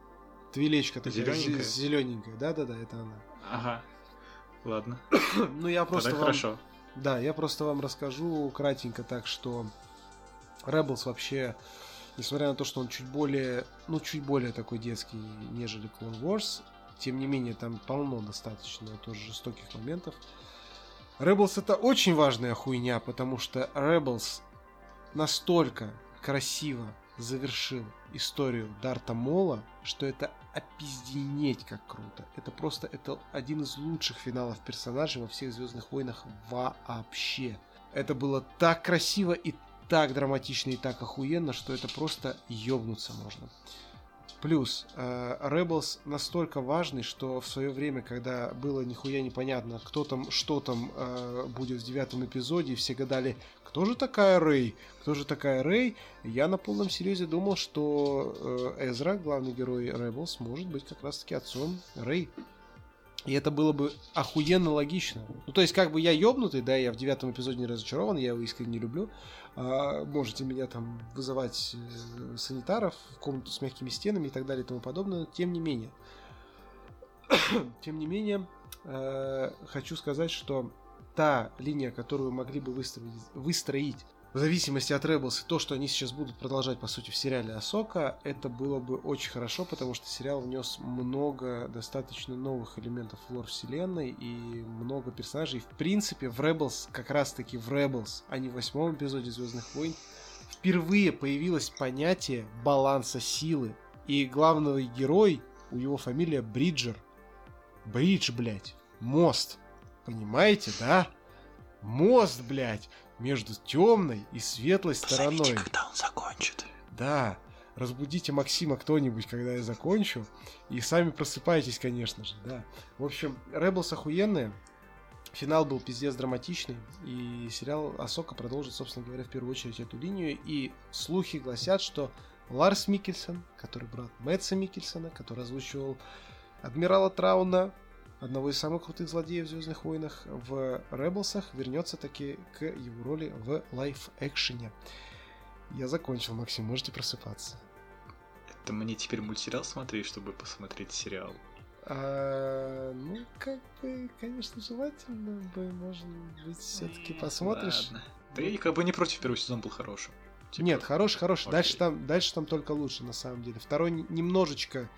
Твилечка такая, Зелёненькая? зелененькая. Да-да-да, это она. Ага. Ладно. Ну, я просто Тогда вам... хорошо. Да, я просто вам расскажу кратенько так, что Rebels вообще, несмотря на то, что он чуть более, ну, чуть более такой детский, нежели Clone Wars, тем не менее, там полно достаточно тоже жестоких моментов. Rebels это очень важная хуйня, потому что Rebels настолько красиво завершил историю Дарта Мола, что это опизденеть как круто. Это просто это один из лучших финалов персонажей во всех Звездных войнах вообще. Это было так красиво и так драматично и так охуенно, что это просто ёбнуться можно. Плюс, э, Rebels настолько важный, что в свое время, когда было нихуя непонятно, кто там, что там э, будет в девятом эпизоде, все гадали, кто же такая Рэй, кто же такая Рэй, я на полном серьезе думал, что э, Эзра, главный герой Rebels, может быть как раз-таки отцом Рэй. И это было бы охуенно логично. Ну, то есть, как бы я ёбнутый, да, я в девятом эпизоде не разочарован, я его искренне люблю. А, можете меня там вызывать э, санитаров в комнату с мягкими стенами и так далее и тому подобное. Тем не менее, тем не менее, э, хочу сказать, что та линия, которую могли бы выстроить, выстроить в зависимости от Rebels и то, что они сейчас будут продолжать, по сути, в сериале Асока, это было бы очень хорошо, потому что сериал внес много достаточно новых элементов лор вселенной и много персонажей. В принципе, в Rebels, как раз-таки в Rebels, а не в восьмом эпизоде Звездных войн, впервые появилось понятие баланса силы. И главный герой, у его фамилия Бриджер. Бридж, блядь. Мост. Понимаете, да? Мост, блядь, между темной и светлой стороной. когда он закончит. Да, разбудите Максима кто-нибудь, когда я закончу. И сами просыпайтесь, конечно же, да. В общем, Rebels охуенные. Финал был пиздец драматичный. И сериал Асока продолжит, собственно говоря, в первую очередь эту линию. И слухи гласят, что Ларс Микельсон, который брат Мэтса Микельсона, который озвучивал Адмирала Трауна, одного из самых крутых злодеев в Звездных войнах, в Rebels'ах вернется таки к его роли в лайф-экшене. Я закончил, Максим, можете просыпаться. Это мне теперь мультсериал смотреть, чтобы посмотреть сериал? А, ну, как бы, конечно, желательно бы, может быть, все-таки посмотришь. Ладно. Да я как бы не против, первый сезон был хорошим. Типа, Нет, хороший, хороший. Окей. Дальше там, дальше там только лучше, на самом деле. Второй немножечко,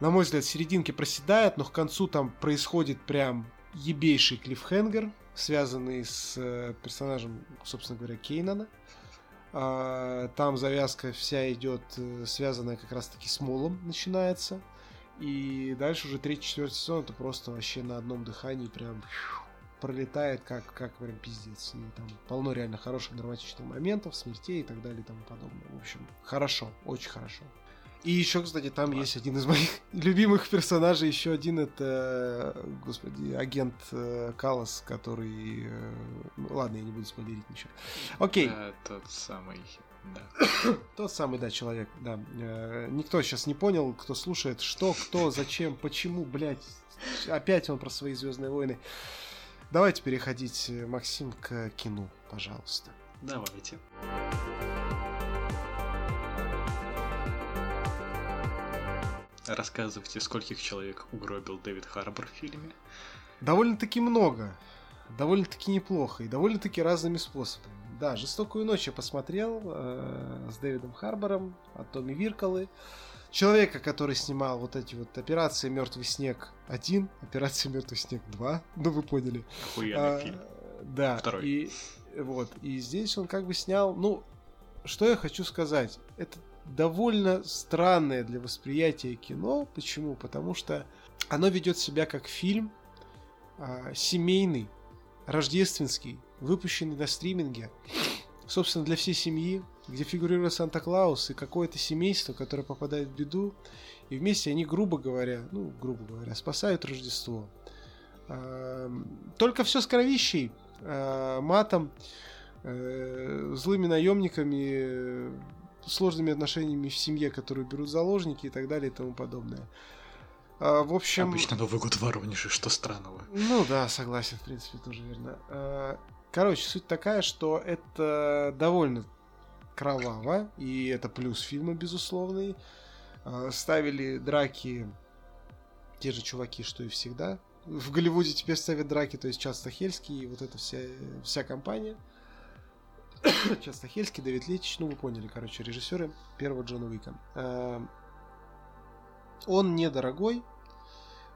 на мой взгляд, серединки проседает, но к концу там происходит прям ебейший клиффхенгер, связанный с э, персонажем, собственно говоря, Кейнана. А, там завязка вся идет, э, связанная как раз-таки с Молом, начинается. И дальше уже третий, четвертый сезон это просто вообще на одном дыхании прям пролетает как, как прям пиздец. И там полно реально хороших драматичных моментов, смертей и так далее и тому подобное. В общем, хорошо, очень хорошо. И еще, кстати, там есть один из моих любимых персонажей. Еще один это, господи, агент э, Калас, который... Э, ну, ладно, я не буду спойлерить ничего. Окей. Тот самый да. Тот самый, да, человек, да. Э, никто сейчас не понял, кто слушает, что, кто, зачем, почему, блядь. Опять он про свои Звездные войны. Давайте переходить, Максим, к кино, пожалуйста. Давайте. Рассказывайте, скольких человек угробил Дэвид Харбор в фильме? Довольно-таки много. Довольно-таки неплохо. И довольно-таки разными способами. Да, «Жестокую ночь» я посмотрел э, с Дэвидом Харбором от Томми Вирколы. Человека, который снимал вот эти вот операции Мертвый снег 1, операция Мертвый снег 2, ну вы поняли. Охуенный а, фильм. Да. Второй. И, вот, и здесь он как бы снял, ну, что я хочу сказать, это довольно странное для восприятия кино. Почему? Потому что оно ведет себя как фильм а, семейный, рождественский, выпущенный на стриминге, собственно, для всей семьи, где фигурирует Санта-Клаус и какое-то семейство, которое попадает в беду, и вместе они, грубо говоря, ну, грубо говоря, спасают Рождество. Только все с кровищей, а, матом, э, злыми наемниками, сложными отношениями в семье, которые берут заложники и так далее и тому подобное. А, в общем... Обычно Новый год в Воронеже, что странного. Ну да, согласен, в принципе, тоже верно. А, короче, суть такая, что это довольно кроваво, и это плюс фильма, безусловный. А, ставили драки те же чуваки, что и всегда. В Голливуде теперь ставят драки, то есть часто Хельский и вот эта вся, вся компания. часто Хельский, Дэвид Летич, ну вы поняли, короче, режиссеры первого Джона Уика. Он недорогой,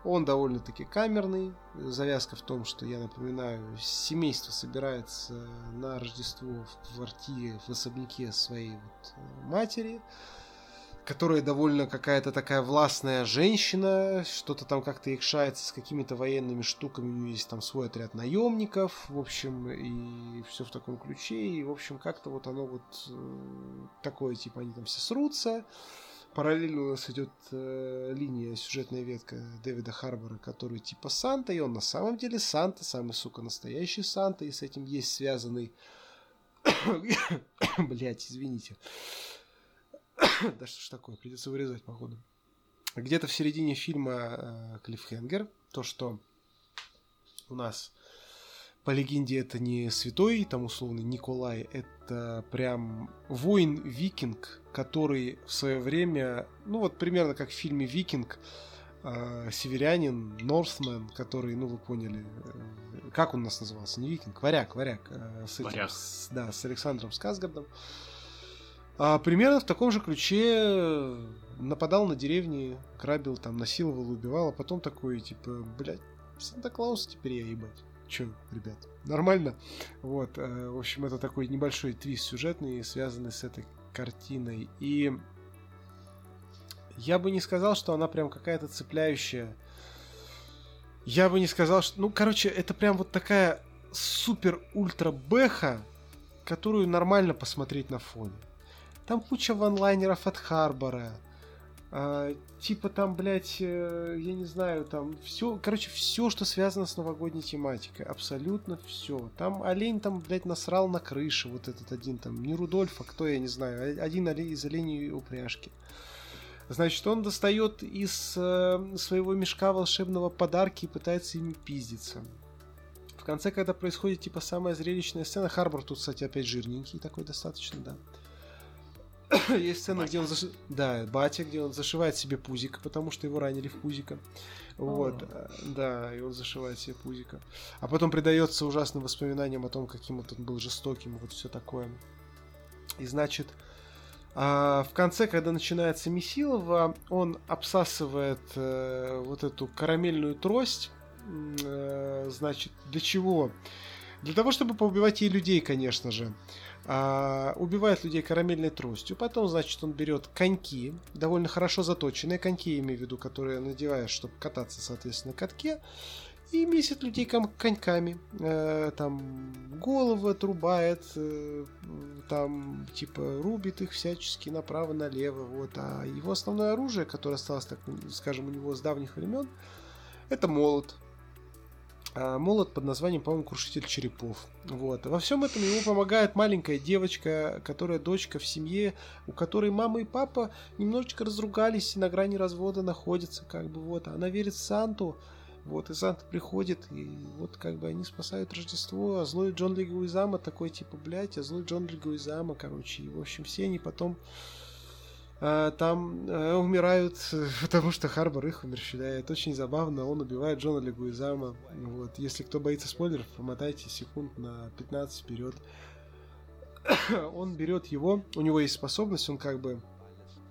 он довольно-таки камерный. Завязка в том, что, я напоминаю, семейство собирается на Рождество в квартире, в особняке своей вот э, матери, которая довольно какая-то такая властная женщина, что-то там как-то якшается с какими-то военными штуками, у нее есть там свой отряд наемников, в общем, и все в таком ключе, и, в общем, как-то вот оно вот э, такое, типа, они там все срутся, Параллельно у нас идет э, линия, сюжетная ветка Дэвида Харбора, который типа Санта, и он на самом деле Санта, самый, сука, настоящий Санта, и с этим есть связанный... Блять, извините. да что ж такое, придется вырезать, походу. Где-то в середине фильма э, Клиффхенгер, то, что у нас по легенде это не святой, там условный Николай, это прям воин-викинг, который в свое время, ну вот примерно как в фильме «Викинг», э, северянин, Норсмен, который, ну вы поняли, э, как он у нас назывался, не викинг, варяг, варяг, э, с, этим, с, да, с Александром Сказгардом. А, примерно в таком же ключе нападал на деревни, грабил, там, насиловал, убивал, а потом такой, типа, блядь, Санта-Клаус теперь я ебать. Че, ребят, нормально? Вот, э, в общем, это такой небольшой твист сюжетный, связанный с этой картиной. И я бы не сказал, что она прям какая-то цепляющая. Я бы не сказал, что... Ну, короче, это прям вот такая супер-ультра-бэха, которую нормально посмотреть на фоне. Там куча ванлайнеров от Харбора, а, типа там, блядь, э, я не знаю, там все, короче, все, что связано с новогодней тематикой, абсолютно все. Там олень там, блядь, насрал на крыше, вот этот один там, не Рудольф, а кто, я не знаю, один олень из оленей упряжки. Значит, он достает из э, своего мешка волшебного подарки и пытается ими пиздиться. В конце, когда происходит, типа, самая зрелищная сцена, Харбор тут, кстати, опять жирненький такой достаточно, да Есть сцена, батя. где он заш... Да, батя, где он зашивает себе пузик, потому что его ранили в пузико. Вот, О. да, и он зашивает себе пузико. А потом предается ужасным воспоминаниям о том, каким вот он был жестоким, вот все такое. И значит, а в конце, когда начинается Месилова, он обсасывает э, вот эту карамельную трость. Э, значит, для чего? Для того, чтобы поубивать ей людей, конечно же. А, убивает людей карамельной тростью. Потом, значит, он берет коньки, довольно хорошо заточенные коньки, имею в виду, которые надеваешь, чтобы кататься, соответственно, на катке и месит людей коньками. Э, там головы отрубает, э, там типа рубит их всячески направо-налево. Вот. А его основное оружие, которое осталось, так скажем, у него с давних времен, это молот. А молот под названием, по-моему, Крушитель черепов. Вот. Во всем этом ему помогает маленькая девочка, которая дочка в семье, у которой мама и папа немножечко разругались и на грани развода находятся. Как бы, вот. Она верит в Санту, вот, и Санта приходит, и вот как бы они спасают Рождество, а злой Джон Легуизама такой, типа, блядь, а злой Джон Легуизама, короче, и, в общем, все они потом там а, умирают, потому что Харбор их умерщвляет. Очень забавно, он убивает Джона Легуизама. Вот. Если кто боится спойлеров, помотайте секунд на 15 вперед. он берет его, у него есть способность, он как бы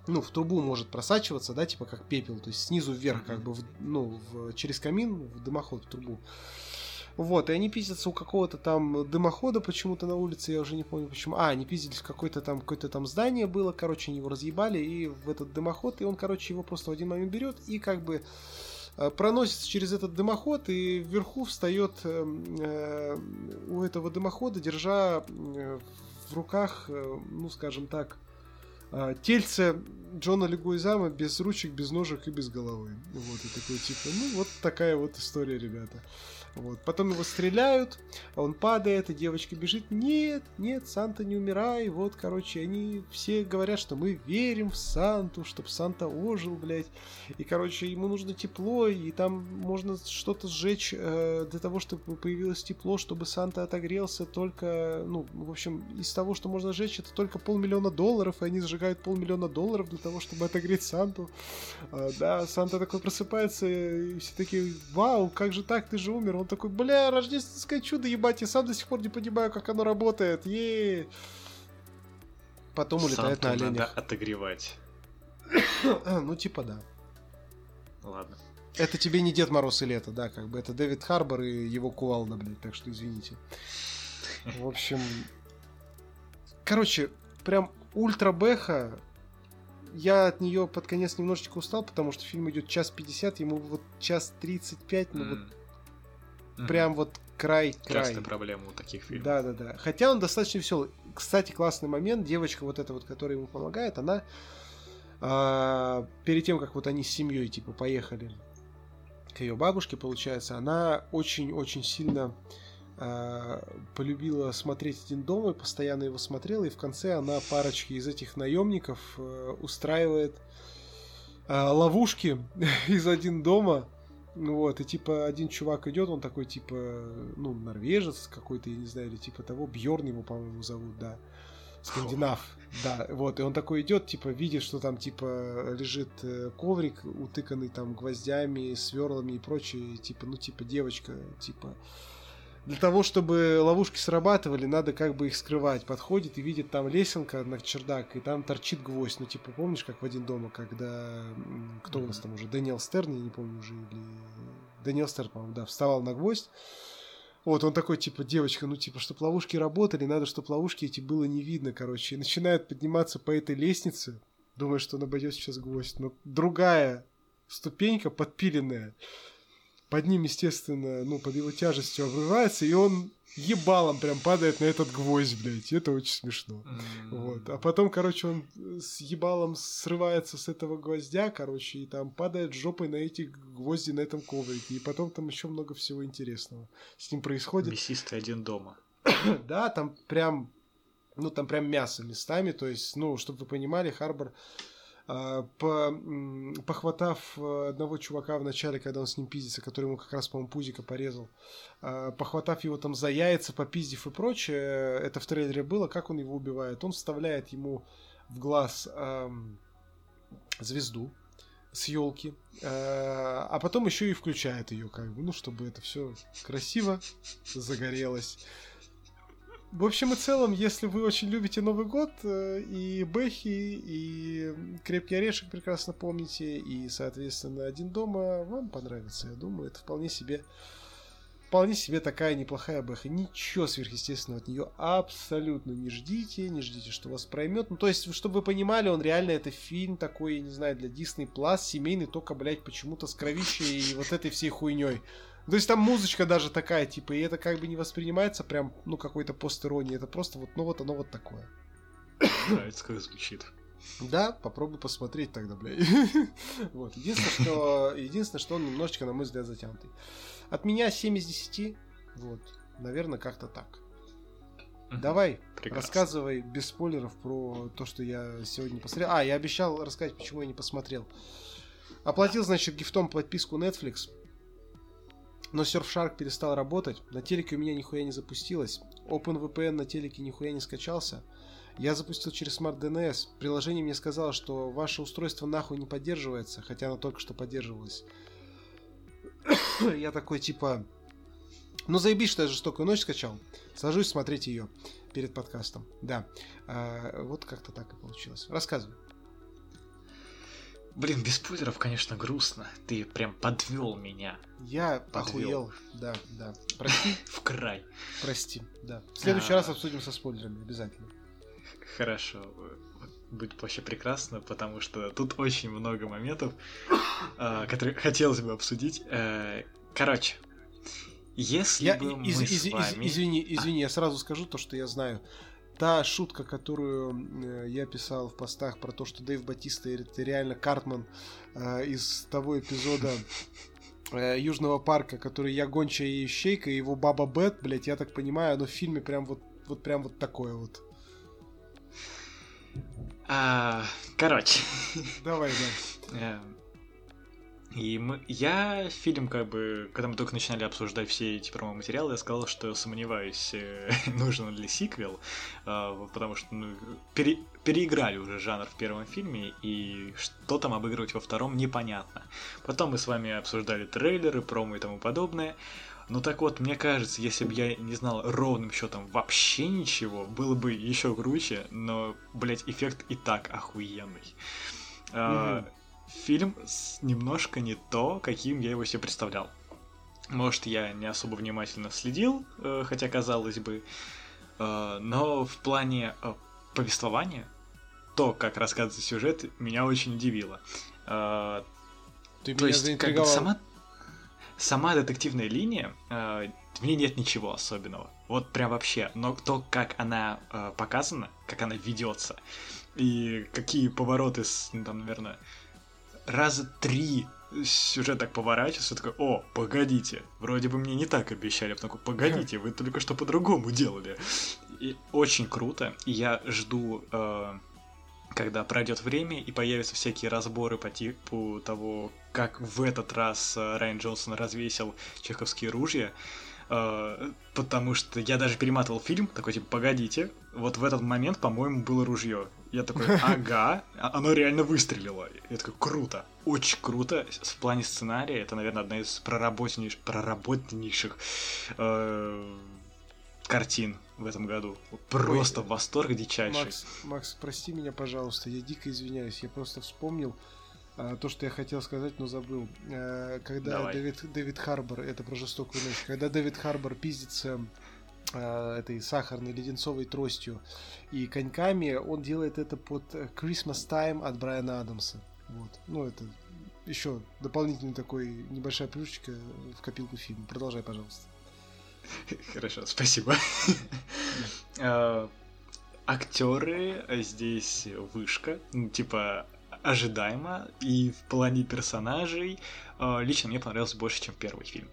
ну, в трубу может просачиваться, да, типа как пепел, то есть снизу вверх, как бы, в, ну, в, через камин, в дымоход, в трубу. Вот, и они пиздятся у какого-то там дымохода почему-то на улице, я уже не помню почему. А, они пиздились в какое-то там, какое-то там здание было, короче, они его разъебали, и в этот дымоход, и он, короче, его просто в один момент берет и как бы э, проносится через этот дымоход, и вверху встает э, э, у этого дымохода, держа э, в руках, э, ну, скажем так, тельце Джона Легуизама без ручек, без ножек и без головы. Вот, и такой типа, ну, вот такая вот история, ребята. Вот. Потом его стреляют, а он падает, и девочка бежит. Нет, нет, Санта не умирай. Вот, короче, они все говорят, что мы верим в Санту, чтобы Санта ожил, блядь. И, короче, ему нужно тепло, и там можно что-то сжечь э, для того, чтобы появилось тепло, чтобы Санта отогрелся только, ну, в общем, из того, что можно сжечь, это только полмиллиона долларов, и они сжигают полмиллиона долларов для того, чтобы отогреть Санту. Э, да, Санта такой просыпается, и все такие, вау, как же так, ты же умер, он такой, бля, рождественское чудо, ебать, я сам до сих пор не понимаю, как оно работает. е Потом улетает на оленях. надо отогревать. ну, типа да. Ладно. Это тебе не Дед Мороз и Лето, да, как бы это Дэвид Харбор и его кувалда, блядь, так что извините. В общем, короче, прям ультра бэха. Я от нее под конец немножечко устал, потому что фильм идет час пятьдесят, ему вот час тридцать пять, ну mm. вот Угу. Прям вот край, край. Частая проблема у таких фильмов. Да, да, да. Хотя он достаточно веселый. Кстати, классный момент. Девочка вот эта вот, которая ему помогает, она э, перед тем, как вот они с семьей типа поехали к ее бабушке, получается, она очень-очень сильно э, полюбила смотреть один дом и постоянно его смотрела, и в конце она парочки из этих наемников э, устраивает э, ловушки из один дома вот, и типа один чувак идет, он такой типа, ну, норвежец какой-то, я не знаю, или типа того, Бьорн его, по-моему, зовут, да. Скандинав, да, вот, и он такой идет, типа, видит, что там, типа, лежит э, коврик, утыканный там гвоздями, сверлами и прочее, типа, ну, типа, девочка, типа, для того, чтобы ловушки срабатывали, надо как бы их скрывать. Подходит и видит там лесенка на чердак, и там торчит гвоздь. Ну, типа, помнишь, как в один дома, когда... Кто у нас там уже? Дэниел Стерн, я не помню уже, или... Дэниел Стерн, по-моему, да, вставал на гвоздь. Вот, он такой, типа, девочка, ну, типа, чтобы ловушки работали, надо, чтобы ловушки эти было не видно, короче. И начинает подниматься по этой лестнице, думая, что он обойдет сейчас гвоздь. Но другая ступенька подпиленная под ним, естественно, ну, под его тяжестью обрывается, и он ебалом прям падает на этот гвоздь, блядь. Это очень смешно. Mm-hmm. Вот. А потом, короче, он с ебалом срывается с этого гвоздя, короче, и там падает жопой на эти гвозди на этом коврике. И потом там еще много всего интересного с ним происходит. Мясистый один дома. да, там прям, ну, там прям мясо местами. То есть, ну, чтобы вы понимали, Харбор по, похватав э, одного чувака в начале, когда он с ним пиздится, который ему как раз, по-моему, пузика порезал, а, похватав его там за яйца, попиздив и прочее, это в трейлере было, как он его убивает? Он вставляет ему в глаз эм, звезду с елки, э, а потом еще и включает ее, как бы, ну, чтобы это все красиво загорелось. В общем и целом, если вы очень любите Новый год, э, и Бэхи, и Крепкий Орешек прекрасно помните, и, соответственно, Один дома, вам понравится, я думаю, это вполне себе вполне себе такая неплохая бэха. Ничего сверхъестественного от нее абсолютно не ждите, не ждите, что вас проймет. Ну, то есть, чтобы вы понимали, он реально это фильм такой, я не знаю, для Disney Plus, семейный, только, блядь, почему-то с кровищей и вот этой всей хуйней. То есть там музычка даже такая, типа, и это как бы не воспринимается прям, ну, какой-то пост-иронии. Это просто вот, ну вот оно вот такое. Нравится, как звучит. Да, попробуй посмотреть тогда, блядь. вот. Единственное, что, единственное, что он немножечко, на мой взгляд, затянутый. От меня 7 из 10. Вот. Наверное, как-то так. Давай, Прекрасно. рассказывай без спойлеров про то, что я сегодня посмотрел. А, я обещал рассказать, почему я не посмотрел. Оплатил, значит, гифтом подписку Netflix. Но Surfshark перестал работать. На телеке у меня нихуя не запустилось. OpenVPN на телеке нихуя не скачался. Я запустил через Smart DNS. Приложение мне сказало, что ваше устройство нахуй не поддерживается, хотя оно только что поддерживалось. я такой, типа, ну заебись, что я жестокую ночь скачал. Сажусь смотреть ее перед подкастом. Да. А, вот как-то так и получилось. Рассказывай. Блин, без спойлеров, конечно, грустно. Ты прям подвел меня. Я подвел. Да, да. Прости. В край. Прости, да. В следующий а... раз обсудим со спойлерами, обязательно. Хорошо. Будет вообще прекрасно, потому что тут очень много моментов, а, которые хотелось бы обсудить. Э, короче, если я, бы из, мы из, с вами... Извини, извини, я сразу скажу то, что я знаю. Та шутка, которую э, я писал в постах про то, что Дэйв Батиста это реально Картман э, из того эпизода э, Южного парка, который я гончая и ищейка, и его баба Бет, блять, я так понимаю, оно в фильме прям вот, вот прям вот такое вот. А, короче. Давай, да. И мы, я фильм, как бы, когда мы только начинали обсуждать все эти промо-материалы, я сказал, что сомневаюсь, э, нужен ли сиквел, э, потому что ну, пере, переиграли уже жанр в первом фильме, и что там обыгрывать во втором, непонятно. Потом мы с вами обсуждали трейлеры, промо и тому подобное. Ну так вот, мне кажется, если бы я не знал ровным счетом вообще ничего, было бы еще круче, но, блять, эффект и так охуенный. Mm-hmm. А, фильм немножко не то, каким я его себе представлял. Может, я не особо внимательно следил, э, хотя казалось бы, э, но в плане э, повествования, то, как рассказывается сюжет, меня очень удивило. Ты то есть, как бы сама сама детективная линия, в ней нет ничего особенного. Вот прям вообще. Но то, как она показана, как она ведется, и какие повороты, ну, там, наверное, раза три сюжет так поворачивается, такой, о, погодите, вроде бы мне не так обещали, потом погодите, вы только что по-другому делали. И очень круто, и я жду э, когда пройдет время и появятся всякие разборы по типу того, как в этот раз э, Райан Джонсон развесил чеховские ружья, потому что я даже перематывал фильм, такой типа, погодите, вот в этот момент, по-моему, было ружье. Я такой, ага, а оно реально выстрелило. Я такой, круто, очень круто. В плане сценария это, наверное, одна из проработаннейших, проработаннейших э, картин в этом году. Просто Ой, восторг дичайший. Макс, Макс, прости меня, пожалуйста, я дико извиняюсь. Я просто вспомнил то, что я хотел сказать, но забыл. А, когда Давай. Дэвид, Дэвид Харбор, это про жестокую ночь, когда Дэвид Харбор пиздится а, этой сахарной леденцовой тростью и коньками, он делает это под Christmas Time от Брайана Адамса. Вот. Ну, это еще дополнительный такой небольшая плюшечка в копилку фильма. Продолжай, пожалуйста. Хорошо, спасибо. А, актеры здесь вышка, ну, типа ожидаемо, и в плане персонажей а, лично мне понравился больше, чем первый фильм.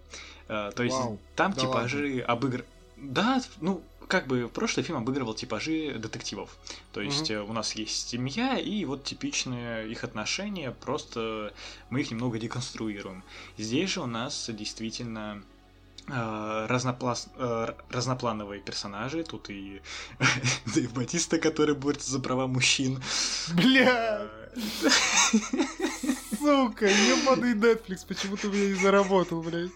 А, то есть Вау, там да типажи обыгр... Да, ну, как бы прошлый фильм обыгрывал типажи детективов. То есть угу. у нас есть семья, и вот типичные их отношения, просто мы их немного деконструируем. Здесь же у нас действительно э, разноплас... э, разноплановые персонажи. Тут и Дэйв Батиста, который борется за права мужчин. Бля! Сука, ебаный Netflix, почему ты меня не заработал, блядь?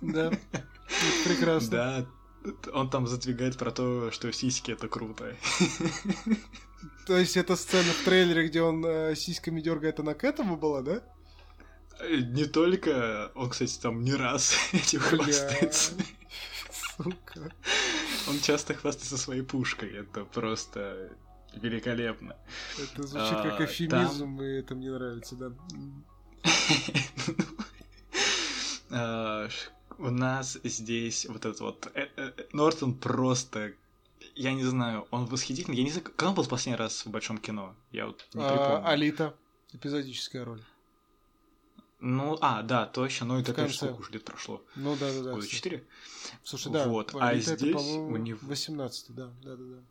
Да, это прекрасно. Да, он там задвигает про то, что сиськи это круто. То есть эта сцена в трейлере, где он э, сиськами дергает, она к этому была, да? Не только, он, кстати, там не раз этим хвастается. Сука. Он часто хвастается своей пушкой, это просто великолепно. Это звучит как А, эфемизм, и это мне нравится, да. А, У нас здесь вот этот вот... э, э, э, Нортон просто... Я не знаю, он восхитительный. Я не знаю, когда он был в последний раз в большом кино? Я вот не А, припомню. Алита. Эпизодическая роль. Ну, а, да, точно. Ну, это конце. сколько уже лет прошло? Ну да, да, да. Года кстати. четыре? Слушай, да. Вот, а Алита это, здесь у него- 18 да, да, да, да.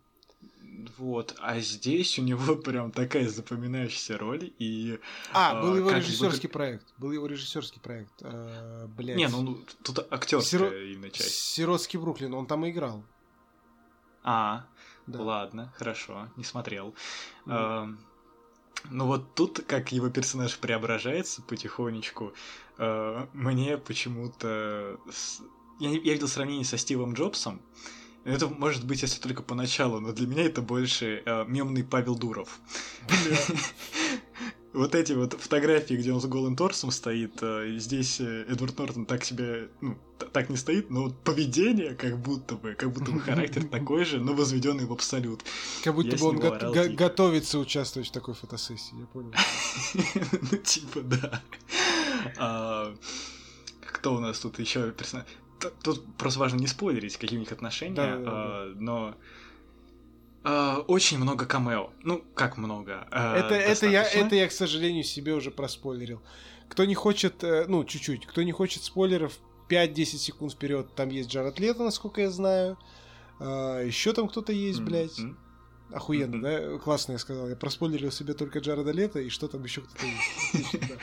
Вот, а здесь у него прям такая запоминающаяся роль, и... А, А, был его режиссерский проект. Был его режиссерский проект. А, блядь. Не, ну тут актерская Сиро- именно часть. Сиротский Бруклин, он там и играл. А, Да. ладно, хорошо, не смотрел. Ну. Эм, Ну вот тут, как его персонаж преображается потихонечку, э, мне почему-то... с- Я, я видел сравнение со Стивом Джобсом. Это может быть, если только поначалу, но для меня это больше э, мемный Павел Дуров. Вот эти вот фотографии, где он с голым торсом стоит, э, здесь э, Эдвард Нортон так себя, ну, так не стоит, но вот поведение как будто бы, как будто бы характер такой же, но возведенный в абсолют. Как будто Я бы он го- го- готовится участвовать в такой фотосессии, я понял. Ну, типа, да. А, Кто у нас тут еще персонаж? Тут просто важно не спойлерить какие-нибудь отношения, Да-да-да-да. а, но очень много камео. Ну, как много? а, Это, это, я, достаточно. это я, к сожалению, себе уже проспойлерил. Кто не хочет, э, ну, чуть-чуть, кто не хочет спойлеров, 5-10 секунд вперед, там есть Джаред Лето, насколько я знаю. еще там кто-то есть, блядь. Охуенно, Мгм. да? Классно я сказал. Я проспойлерил себе только Джареда Лето, и что там еще кто-то есть.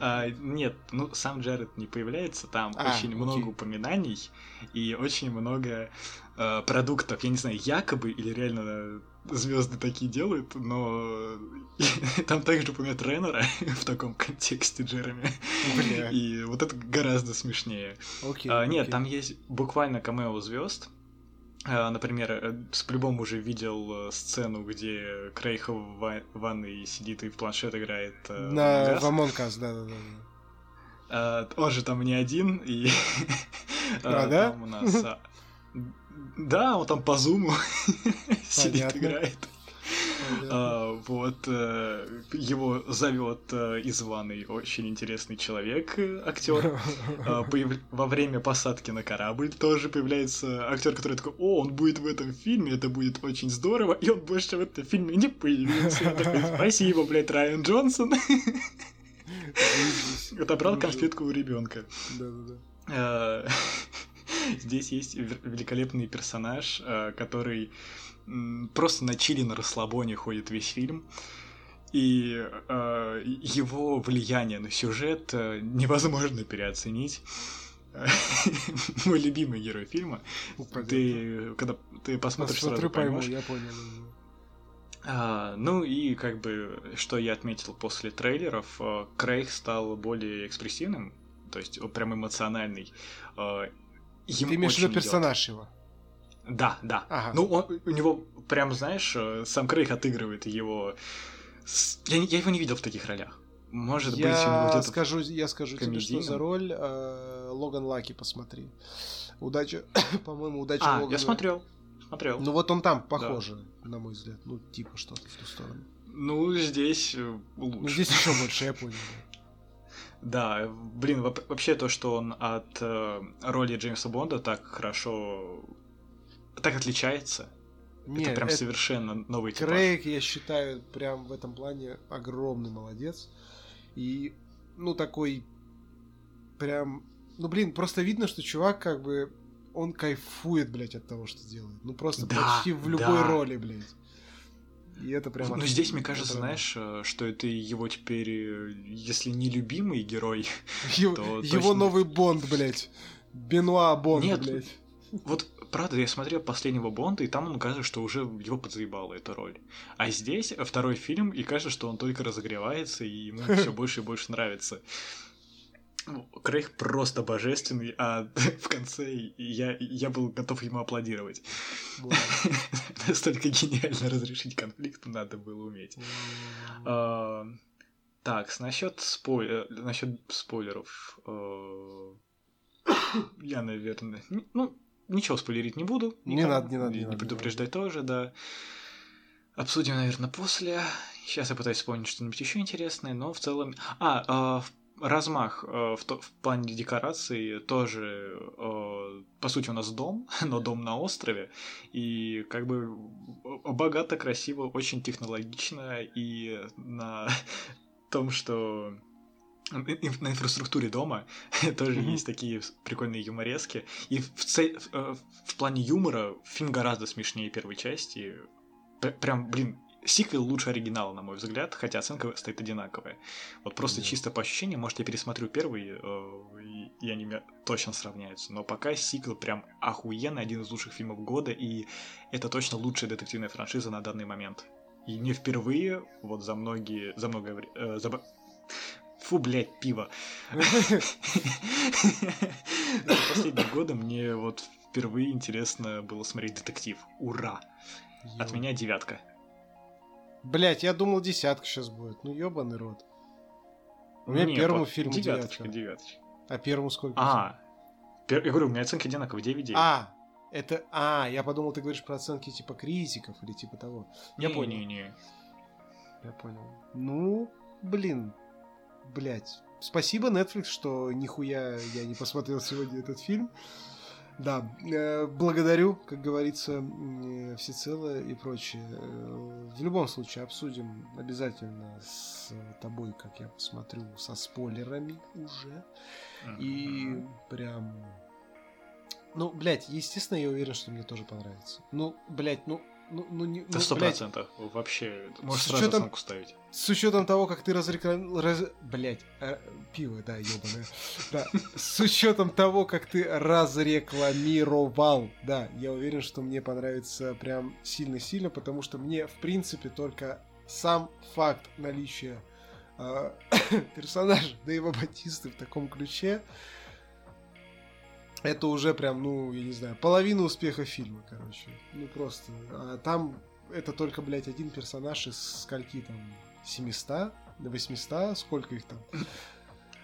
А, нет, ну сам Джаред не появляется, там А, очень много упоминаний и очень много э, продуктов. Я не знаю, якобы или реально звезды такие делают, но там также упоминают Реннера в таком контексте Джереми. И вот это гораздо смешнее. А, нет, там есть буквально камео звезд. А, Например, э, с по-любому уже видел э, сцену, где Крейг в ва- ванной сидит и в планшет играет. э, На Among Us. в Among Us, да, да, да. А, он же там не один, и... А, да? Там у нас... а, Да, он там по зуму сидит, играет. А, Вот, э, его зовет э, из ванной очень интересный человек, э, актер. А, Во время посадки на корабль тоже появляется актер, который такой, о, он будет в этом фильме, это будет очень здорово, и он больше в этом фильме не появился. Такой, Спасибо, блядь, Райан Джонсон. Отобрал конфетку у ребенка. Э, Здесь есть великолепный персонаж, который просто на чили на расслабоне ходит весь фильм. И э, его влияние на сюжет э, невозможно переоценить. Мой любимый герой фильма. Упадет. Ты, когда ты посмотришь, сразу поймешь. я понял. А, ну и как бы, что я отметил после трейлеров, э, Крейг стал более экспрессивным, то есть он прям эмоциональный. Э, ему Ты имеешь в виду персонаж его? Да, да. Ага. Ну, он, у него прям, знаешь, э, сам Крейг отыгрывает его... Я, я его не видел в таких ролях. Может быть, у него я где-то... скажу, я скажу тебе, что за комедийном. роль. э, Логан Лаки, посмотри. Удача, по-моему, удача А, Логана. я смотрел. Смотрел. Ну вот он там похоже, на мой взгляд. Ну, типа что-то в ту сторону. Ну, здесь э, лучше. Ну, здесь еще больше, я понял. Да, блин, вообще то, что он от э, роли Джеймса Бонда так хорошо, так отличается, Нет, это прям это- совершенно новый типаж. Крейг, я считаю, прям в этом плане огромный молодец. И, ну, такой прям... Ну, блин, просто видно, что чувак как бы... Он кайфует, блядь, от того, что делает. Ну, просто Да, почти в любой да. роли, блядь. И это прям... Отлично. здесь, мне кажется, Это- знаешь, э, что это его теперь, э, если не любимый герой, Его, то его точно- новый Бонд, блядь. Бенуа Бонд, Нет, блядь. Вот, правда, я смотрел последнего Бонда, и там ему кажется, что уже его подзаебала эта роль. А здесь второй фильм, и кажется, что он только разогревается, и ему все больше и больше нравится. Ну, Крейг просто божественный, а в конце я, я был готов ему аплодировать. Настолько гениально разрешить конфликт надо было уметь. А, так, насчет спойлер, насчет спойлеров. э, Я, наверное, ну ничего спойлерить не буду. Не никому, надо, не надо, не и надо, не предупреждать тоже, да. Обсудим, наверное, после. Сейчас я пытаюсь вспомнить что-нибудь еще интересное, но в целом. А, в- размах э, в, то- в плане декораций тоже, э, по сути, у нас дом, но дом на острове, и как бы э, богато, красиво, очень технологично, и на том, что на инфраструктуре дома тоже Мгм. есть такие прикольные юморески. И в, в, э, в плане юмора фильм гораздо смешнее первой части. Прям, блин, сиквел лучше оригинала, на мой взгляд, хотя оценка стоит одинаковая. Вот просто Да. чисто по ощущениям, может, я пересмотрю первый, э, и, они меня точно сравняются. Но пока сиквел прям охуенный, один из лучших фильмов года, и это точно лучшая детективная франшиза на данный момент. И не впервые, вот за многие, за многое время... Фу, блядь, пиво. За последние годы мне вот впервые интересно было смотреть детектив. Ура! От меня девятка. Блять, я думал, десятка сейчас будет. Ну, ебаный рот. У меня Не, первому фильму девяточка, девятка. девяточка. А первому сколько? А, пер- я говорю, у меня оценка одинаковая, 9 А, это... А, я подумал, ты говоришь про оценки типа критиков или типа того. Я понял. Не-не-не. Я понял. Ну, блин, блять. Спасибо, Netflix, что нихуя я не посмотрел сегодня этот фильм. Да, э, благодарю, как говорится, м, всецело и прочее. Э, В любом случае обсудим обязательно с тобой, как я посмотрю, со спойлерами уже. И прям... Ну, блядь, естественно, я уверен, что мне тоже понравится. Ну, блядь, ну... Ну, ну, не, Да ну, сто процентов. Вообще, можешь С сразу учетом- оценку ставить. с учетом того, как ты разрекламировал... Раз... Блять, пиво, да, ебаное. Да. С учетом того, как ты разрекламировал, да, я уверен, что мне понравится прям сильно-сильно, потому что мне, в принципе, только сам факт наличия э, персонажа Дэйва Батисты в таком ключе, это уже прям, ну, я не знаю, половина успеха фильма, короче. Ну, просто. А там это только, блядь, один персонаж из скольки там? 700? 800? Сколько их там?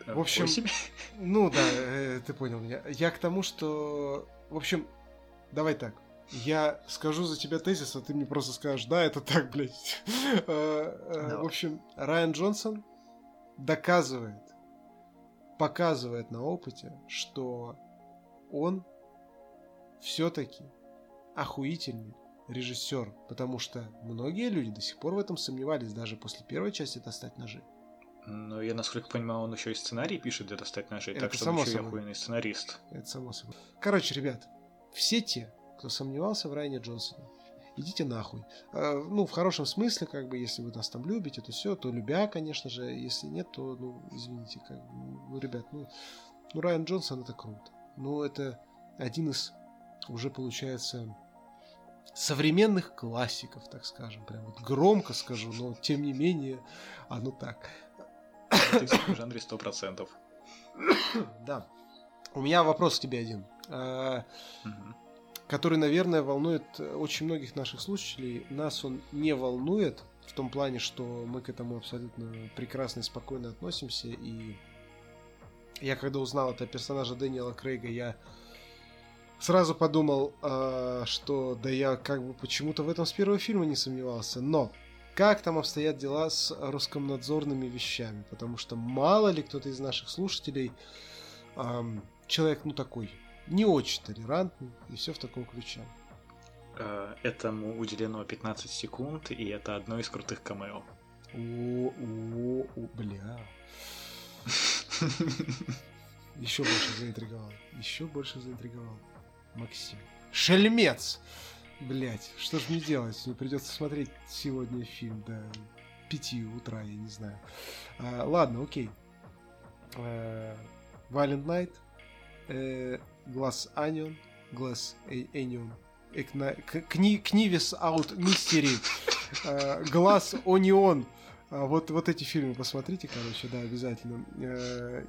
В общем, Восемь. Ну да, э, ты понял меня. Я к тому, что... В общем, давай так. Я скажу за тебя тезис, а ты мне просто скажешь, да, это так, блядь. Э, э. В общем, Райан Джонсон доказывает, показывает на опыте, что он все-таки охуительный режиссер, потому что многие люди до сих пор в этом сомневались даже после первой части «Достать ножи». Ну, я, насколько понимаю, он еще и сценарий пишет для достать ножей, Это так что само он еще и собой. охуенный сценарист. Это само собой. Короче, ребят, все те, кто сомневался в Райане Джонсоне, идите нахуй. Э, ну, в хорошем смысле, как бы, если вы нас там любите, то все, то любя, конечно же. Если нет, то, ну, извините, как бы, ну, ребят, ну, ну, Райан Джонсон это круто. Ну, это один из, уже получается, современных классиков, так скажем. Прям вот громко скажу, но тем не менее, оно так. В жанре сто процентов. Да. У меня вопрос к тебе один. Мгм. который, наверное, волнует очень многих наших слушателей. Нас он не волнует в том плане, что мы к этому абсолютно прекрасно и спокойно относимся. И я, когда узнал это персонажа Дэниела Крейга, я сразу подумал, э, что да я как бы почему-то в этом с первого фильма не сомневался. Но как там обстоят дела с Роскомнадзорными вещами? Потому что мало ли кто-то из наших слушателей человек, ну такой, не очень толерантный, и все в таком ключе. Э, Этому уделено 15 секунд, и это одно из крутых камео. О, о, о, бля. Еще больше заинтриговал. Еще больше заинтриговал. Максим. Шельмец! Блять, что ж мне делать? Мне придется смотреть сегодня фильм до 5 утра, я не знаю. А, ладно, окей. Knives. Э, Glass Onion, Glass Onion, Knives Out Mystery, Glass Onion. Вот, вот эти фильмы посмотрите, короче, да, обязательно. Э,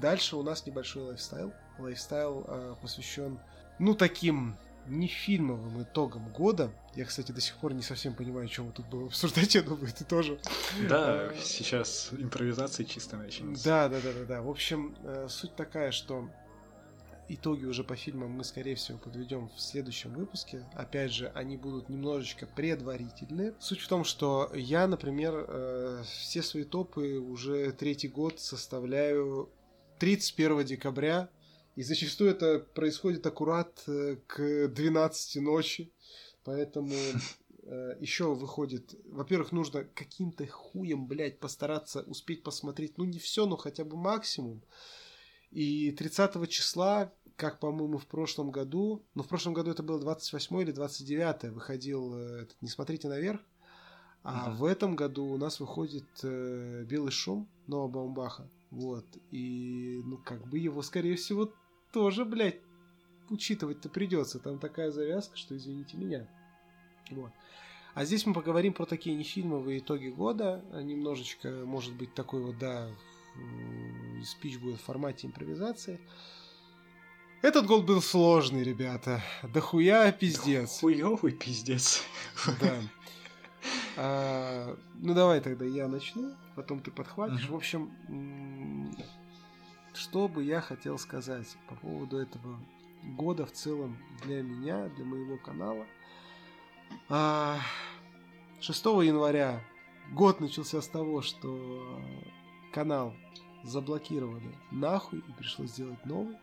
Дальше у нас небольшой лайфстайл. Лайфстайл э, посвящен, ну, таким не фильмовым итогам года. Я, кстати, до сих пор не совсем понимаю, о чем мы тут будем обсуждать, я думаю, ты тоже. Да, а, сейчас импровизация чисто начнется. Да, да, да, да, да. В общем, э, суть такая, что итоги уже по фильмам мы, скорее всего, подведем в следующем выпуске. Опять же, они будут немножечко предварительные. Суть в том, что я, например, э, все свои топы уже третий год составляю 31 декабря, и зачастую это происходит аккурат э, к 12 ночи, поэтому э, еще выходит... Во-первых, нужно каким-то хуем, блядь, постараться успеть посмотреть, ну не все, но хотя бы максимум. И 30 числа, как, по-моему, в прошлом году, ну, в прошлом году это было 28 или 29 выходил э, этот «Не смотрите наверх», а mm-hmm. в этом году у нас выходит э, «Белый шум» Ноа Баумбаха. Вот. И, ну, как бы его, скорее всего, тоже, блядь, учитывать-то придется. Там такая завязка, что извините меня. Вот. А здесь мы поговорим про такие нефильмовые итоги года. Немножечко, может быть, такой вот, да, спич будет в формате импровизации. Этот год был сложный, ребята. Да хуя пиздец. Хуёвый пиздец. Да. А, ну давай тогда я начну, потом ты подхватишь. В общем, что бы я хотел сказать по поводу этого года в целом для меня, для моего канала. 6 а, января год начался с того, что канал заблокировали нахуй и пришлось сделать новый.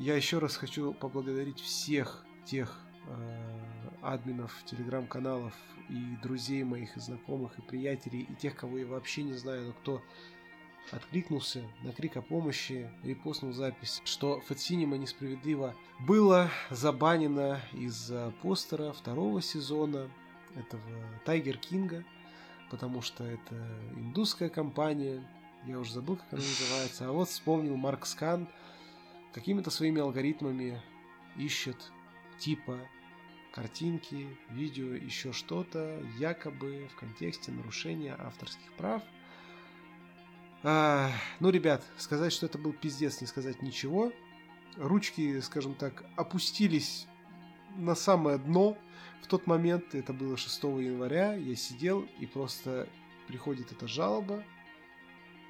Я еще раз хочу поблагодарить всех тех э, админов телеграм-каналов и друзей моих, и знакомых, и приятелей, и тех, кого я вообще не знаю, но кто откликнулся на крик о помощи, репостнул запись, что Фатсинема несправедливо было забанено из-за постера второго сезона этого Тайгер Кинга, потому что это индусская компания, я уже забыл, как она называется, а вот вспомнил Марк Скан, какими-то своими алгоритмами ищет типа картинки, видео, еще что-то, якобы в контексте нарушения авторских прав. А, ну, ребят, сказать, что это был пиздец, не сказать ничего. Ручки, скажем так, опустились на самое дно. В тот момент, это было 6 января, я сидел и просто приходит эта жалоба.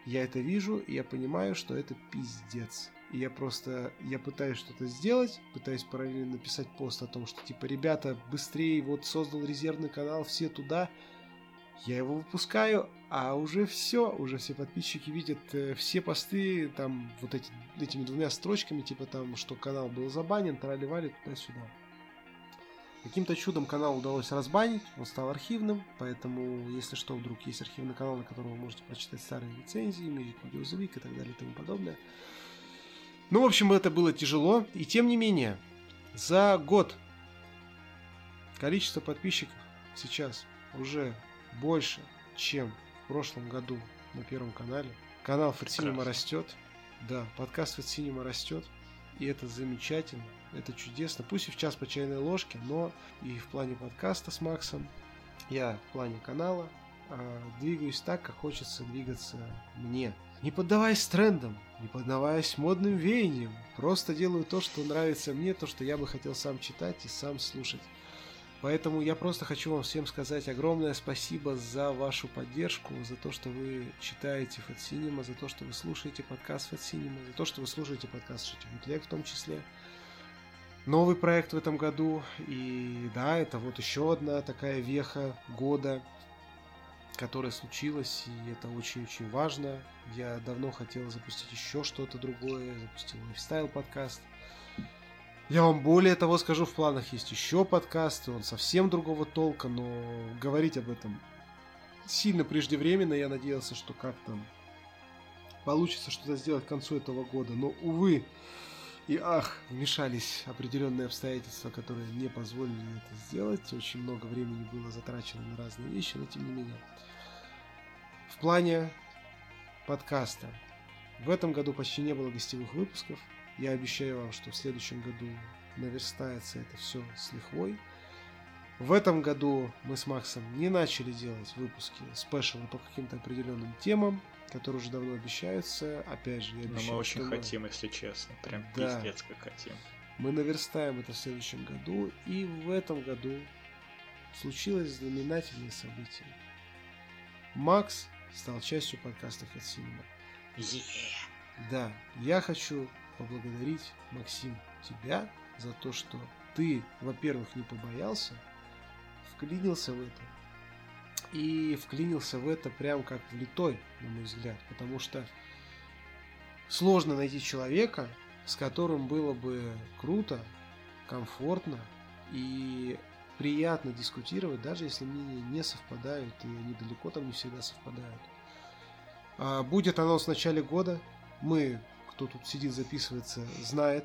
Я это вижу, и я понимаю, что это пиздец. И я просто, я пытаюсь что-то сделать, пытаюсь параллельно написать пост о том, что типа, ребята, быстрее, вот создал резервный канал, все туда. Я его выпускаю, а уже все, уже все подписчики видят э, все посты, там, вот эти, этими двумя строчками, типа там, что канал был забанен, тролливали туда-сюда. Каким-то чудом канал удалось разбанить, он стал архивным, поэтому, если что, вдруг есть архивный канал, на котором вы можете прочитать старые рецензии, Music The и так далее и тому подобное. Ну, в общем, это было тяжело. И тем не менее, за год количество подписчиков сейчас уже больше, чем в прошлом году на Первом канале. Канал Фэтсинема растет. Да, подкаст Фэтсинема растет. И это замечательно, это чудесно. Пусть и в час по чайной ложке, но и в плане подкаста с Максом, я в плане канала э, двигаюсь так, как хочется двигаться мне. Не поддаваясь трендам, не поддаваясь модным веяниям, просто делаю то, что нравится мне, то, что я бы хотел сам читать и сам слушать. Поэтому я просто хочу вам всем сказать огромное спасибо за вашу поддержку, за то, что вы читаете Fat Cinema, за то, что вы слушаете подкаст Fat Cinema, за то, что вы слушаете подкаст Шити Бутлег в том числе. Новый проект в этом году, и да, это вот еще одна такая веха года – которая случилась, и это очень-очень важно. Я давно хотел запустить еще что-то другое, запустил лайфстайл подкаст. Я вам более того скажу, в планах есть еще подкаст, он совсем другого толка, но говорить об этом сильно преждевременно. Я надеялся, что как-то получится что-то сделать к концу этого года, но, увы, и ах, вмешались определенные обстоятельства, которые не позволили это сделать. Очень много времени было затрачено на разные вещи, но тем не менее. В плане подкаста. В этом году почти не было гостевых выпусков. Я обещаю вам, что в следующем году наверстается это все с лихвой. В этом году мы с Максом не начали делать выпуски спешалы по каким-то определенным темам, которые уже давно обещаются. Опять же, я обещаю, Но мы очень что хотим, если честно. Прям Да. пиздец как хотим. Мы наверстаем это в следующем году, и в этом году случилось знаменательное событие. Макс стал частью подкаста Head Cinema. Да, я хочу поблагодарить, Максим, тебя за то, что ты, во-первых, не побоялся, вклинился в это. И вклинился в это прям как влитой, на мой взгляд. Потому что сложно найти человека, с которым было бы круто, комфортно и приятно дискутировать, даже если мнения не совпадают, и они далеко там не всегда совпадают. А, Будет анонс в начале года. Мы, кто тут сидит, записывается, знает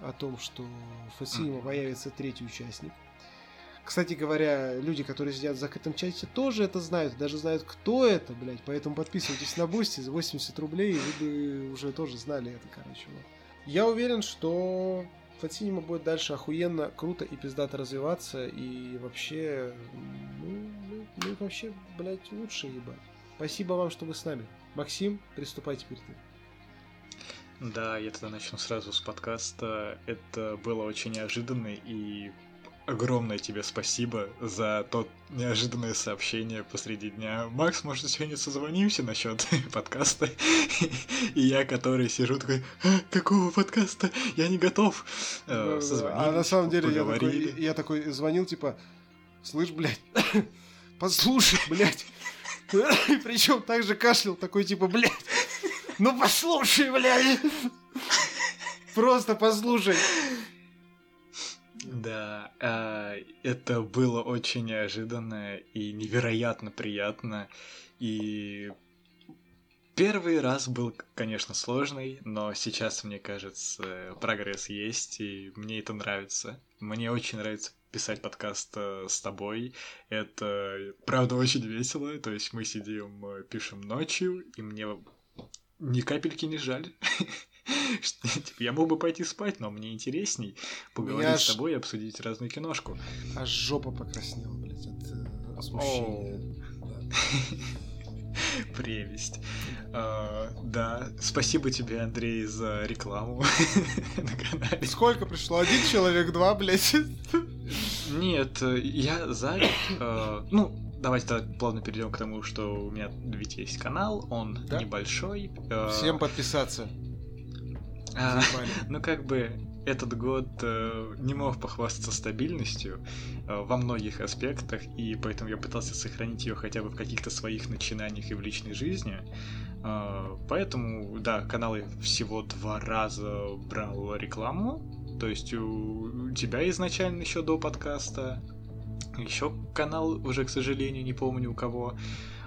о том, что в Фасинима Мгм. появится третий участник. Кстати говоря, люди, которые сидят в закрытом чате, тоже это знают, даже знают, кто это, блядь. Поэтому подписывайтесь на Boosty за 80 рублей, и вы бы уже тоже знали это, короче. Я уверен, что Фатсинема будет дальше охуенно, круто и пиздато развиваться, и вообще, ну, ну, ну, вообще, блядь, лучше, ебать. Спасибо вам, что вы с нами. Максим, приступай теперь ты. Да, я тогда начну сразу с подкаста. Это было очень неожиданно и огромное тебе спасибо за то неожиданное сообщение посреди дня. Макс, может, сегодня созвонимся насчет подкаста? И я, который сижу такой, «А, какого подкаста? Я не готов. Э, созвонились, а на самом деле я такой, поговорили. я такой звонил, типа, слышь, блядь, послушай, блядь. Причем так же кашлял, такой, типа, блядь, ну послушай, блядь. Просто послушай. Да, а, это было очень неожиданно и невероятно приятно. И первый раз был, конечно, сложный, но сейчас, мне кажется, прогресс есть, и мне это нравится. Мне очень нравится писать подкаст э, с тобой. Это, правда, очень весело. То есть мы сидим, э, пишем ночью, и мне ни капельки не жаль. Типа, я мог бы пойти спать, но мне интересней поговорить с тобой и обсудить разные киношку. Аж жопа покраснела, блядь, от э, смущения. Прелесть. А, да, спасибо тебе, Андрей, за рекламу на канале. Сколько пришло? Один человек, два, блядь? Нет, я занят. э, Ну, давайте тогда плавно перейдем к тому, что у меня ведь есть канал, он Да. небольшой. э, Всем подписаться. А. Ну, как бы этот год э, не мог похвастаться стабильностью э, во многих аспектах, и поэтому я пытался сохранить ее хотя бы в каких-то своих начинаниях и в личной жизни. Э, поэтому, да, каналы всего два раза брал рекламу. То есть у, у тебя изначально еще до подкаста. Еще канал уже, к сожалению, не помню у кого.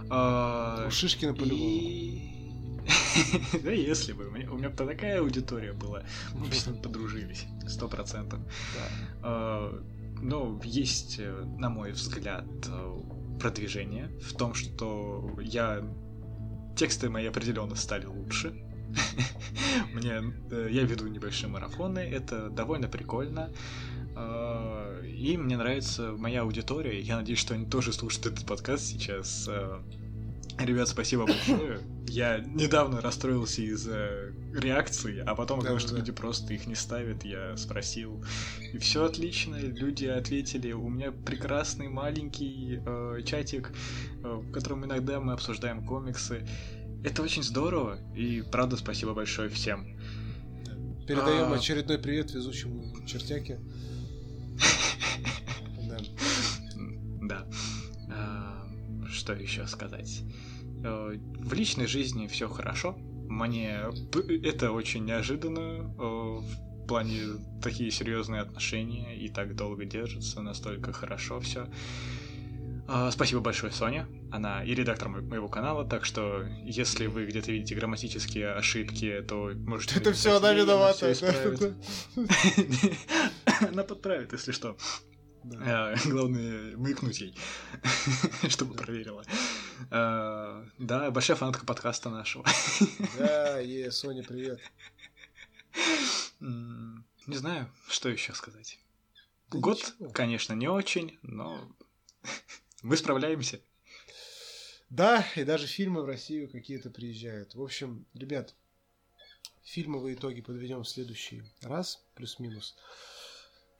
Э, У Шишкина по-любому. и... Да если бы. У меня, такая аудитория была. Мы бы с ним подружились. Сто процентов. А, Ну, есть, э, на мой взгляд, э, продвижение в том, что я... Тексты мои определенно стали лучше. Мне, э, я веду небольшие марафоны, это довольно прикольно. А, И мне нравится моя аудитория. Я надеюсь, что они тоже слушают этот подкаст сейчас. Ребят, спасибо большое. Я недавно расстроился из-за реакции, а потом оказалось, что люди просто их не ставят. Я спросил, и все отлично. Люди ответили. У меня прекрасный маленький э, чатик, э, в котором иногда мы обсуждаем комиксы. Это очень здорово, и правда спасибо большое всем. Передаем А. очередной привет везучему чертяке. Да. А, Что еще сказать? Э, В личной жизни все хорошо. Мне это очень неожиданно. э, В плане такие серьезные отношения и так долго держатся, настолько хорошо все. Спасибо большое, Соня. Она и редактор мо- моего канала, так что если вы где-то видите грамматические ошибки, то можете... Это все она виновата. Она подправит, если что. Да. А, главное, маякнуть ей, чтобы проверила. А, да, большая фанатка подкаста нашего. Да, е, Соня, привет. Не знаю, что еще сказать. Год, конечно, не очень, но мы справляемся. Да, и даже фильмы в Россию какие-то приезжают. В общем, ребят, фильмовые итоги подведем в следующий раз, плюс-минус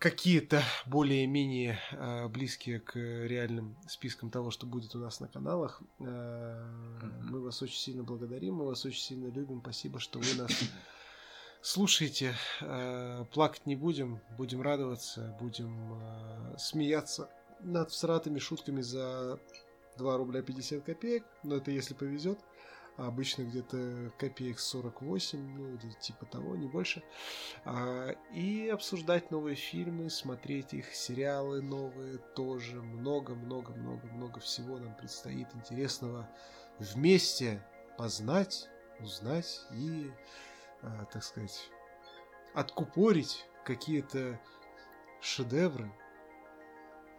какие-то более-менее э, близкие к реальным спискам того, что будет у нас на каналах. Э, мы вас очень сильно благодарим, мы вас очень сильно любим. Спасибо, что вы нас слушаете. Э, плакать не будем, будем радоваться, будем э, смеяться над всратыми шутками за 2 рубля 50 копеек. Но это если повезет а обычно где-то копеек 48, ну или типа того, не больше. А, и обсуждать новые фильмы, смотреть их, сериалы новые тоже. Много-много-много-много всего нам предстоит интересного вместе познать, узнать и, а, так сказать, откупорить какие-то шедевры,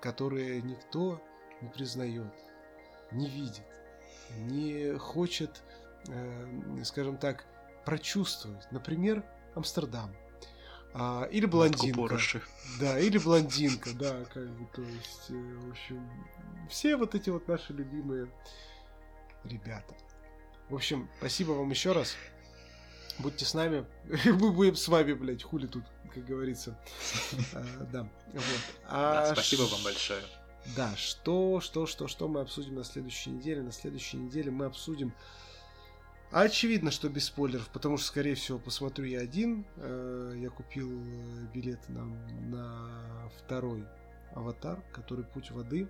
которые никто не признает, не видит не хочет, скажем так, прочувствовать. Например, Амстердам. А, или блондинка. Да, или блондинка, да, как бы, то есть, э, в общем, все вот эти вот наши любимые ребята. В общем, спасибо вам еще раз. Будьте с нами. Мы будем с вами, блядь, хули тут, как говорится. А, да, вот. А спасибо вам большое. Да, что, что, что, что мы обсудим на следующей неделе? На следующей неделе мы обсудим... Очевидно, что без спойлеров, потому что, скорее всего, посмотрю я один. Э, я купил э, билеты на, на второй аватар, который Путь воды.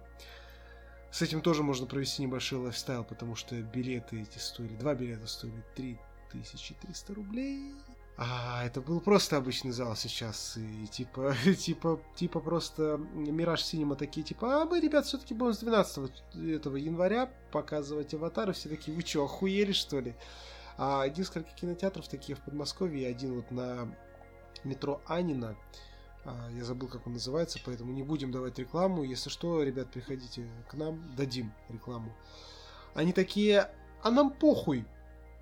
С этим тоже можно провести небольшой лайфстайл, потому что билеты эти стоили, два билета стоили 3300 рублей. А это был просто обычный зал сейчас. И типа, типа, типа просто Мираж Синема такие, типа, а мы, ребят, все-таки будем с 12 этого января показывать аватары. Все такие, вы что, охуели, что ли? А несколько кинотеатров такие в Подмосковье, один вот на метро Анина. А, я забыл, как он называется, поэтому не будем давать рекламу. Если что, ребят, приходите к нам, дадим рекламу. Они такие, а нам похуй.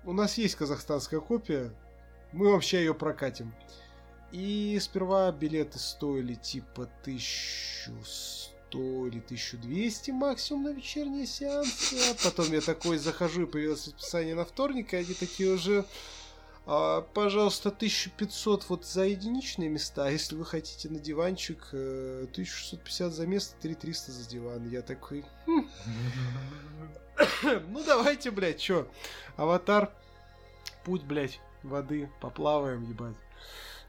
У нас есть казахстанская копия, мы вообще ее прокатим. И сперва билеты стоили типа 1100 или 1200 максимум на вечерние сеансы. А потом я такой захожу и появилось расписание на вторник, и они такие уже... А, пожалуйста, 1500 вот за единичные места, а если вы хотите на диванчик, 1650 э, за место, 3300 за диван. Я такой... Хм. Ну давайте, блядь, чё? Аватар, путь, блядь воды, поплаваем, ебать.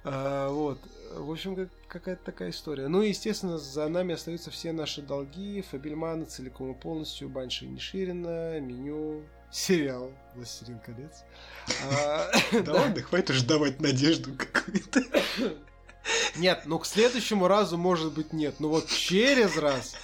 А, вот. В общем, как, какая-то такая история. Ну и, естественно, за нами остаются все наши долги. Фабельманы целиком и полностью, Банши и Ниширина, меню, сериал «Властелин колец». А, да ладно, хватит уже давать надежду какую-то. Нет, ну к следующему разу, может быть, нет. Ну вот через раз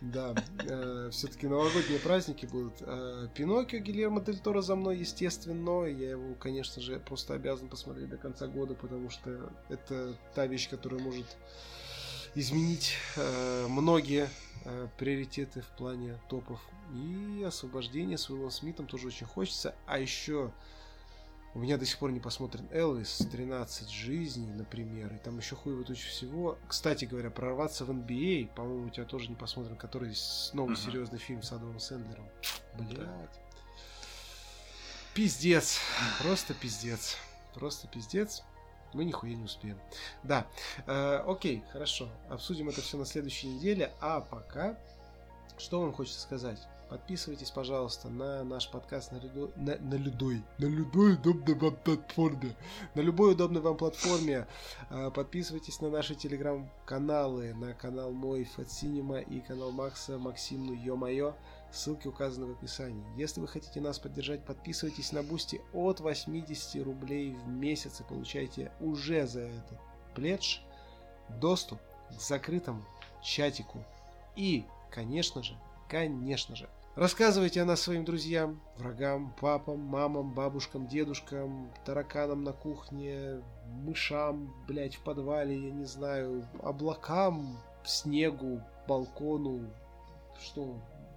да, э, все-таки новогодние праздники будут. Э, Пиноккио Гильермо Дель Торо за мной, естественно. Я его, конечно же, просто обязан посмотреть до конца года, потому что это та вещь, которая может изменить э, многие э, приоритеты в плане топов. И освобождение с Уиллом Смитом тоже очень хочется. А еще у меня до сих пор не посмотрен Элвис, 13 жизней, например, и там еще хуево туча всего. Кстати говоря, прорваться в NBA, а, по-моему, у тебя тоже не посмотрен, который новый uh-huh. серьезный фильм с Адамом Сэндлером. Блять. Да. Пиздец. Просто пиздец. Просто пиздец. Мы нихуя не успеем. Да. Э, окей, хорошо. Обсудим это все на следующей неделе. А пока, что вам хочется сказать? Подписывайтесь, пожалуйста, на наш подкаст на, Людо... на, на Людой. На любой удобной вам платформе. На любой удобной вам платформе. А, подписывайтесь на наши телеграм-каналы. На канал мой Синема и канал Макса Максим Ну Ё-Моё. Ссылки указаны в описании. Если вы хотите нас поддержать, подписывайтесь на Boosty от 80 рублей в месяц и получайте уже за этот пледж доступ к закрытому чатику. И, конечно же, конечно же, Рассказывайте о нас своим друзьям, врагам, папам, мамам, бабушкам, дедушкам, тараканам на кухне, мышам, блять, в подвале, я не знаю, облакам, снегу, балкону, что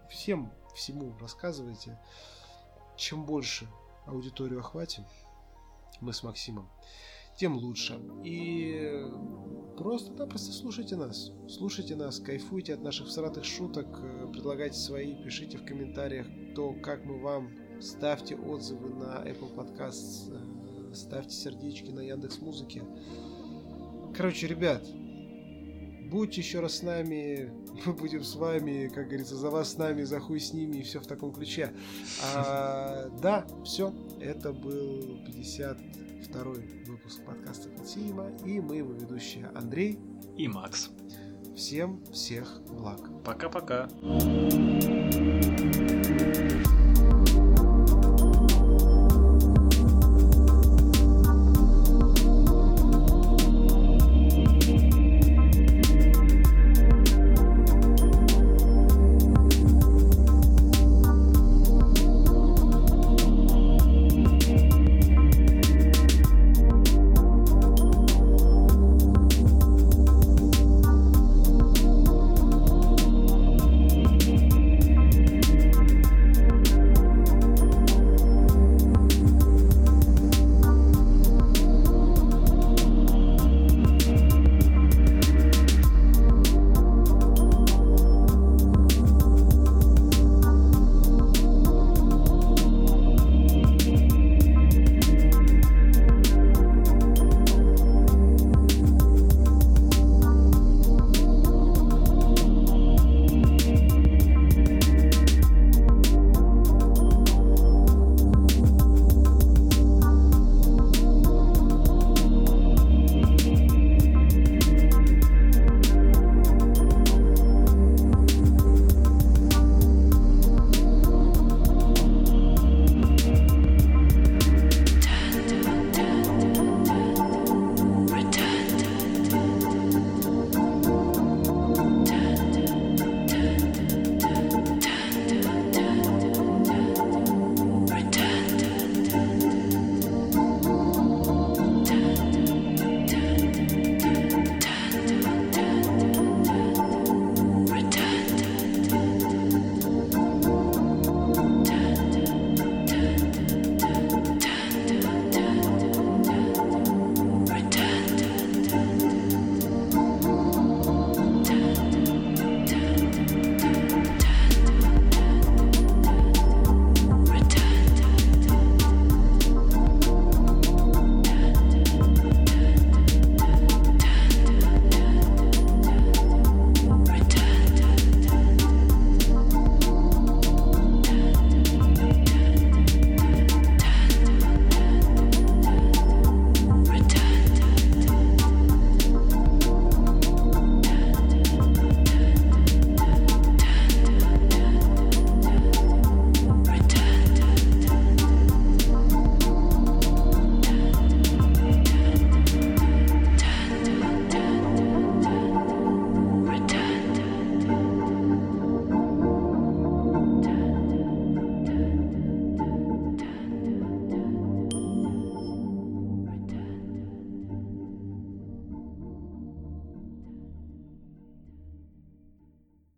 всем, всему рассказывайте. Чем больше аудиторию охватим, мы с Максимом, тем лучше. И просто-напросто слушайте нас. Слушайте нас, кайфуйте от наших всратых шуток, э, предлагайте свои, пишите в комментариях то, как мы вам, ставьте отзывы на Apple Podcasts, э, ставьте сердечки на Яндекс Музыке. Короче, ребят, будьте еще раз с нами, мы будем с вами, как говорится, за вас с нами, за хуй с ними и все в таком ключе. А, да, все, это был 52 выпуск подкаста Консилиума, и мы его ведущие Андрей и Макс. Всем всех благ. Пока-пока.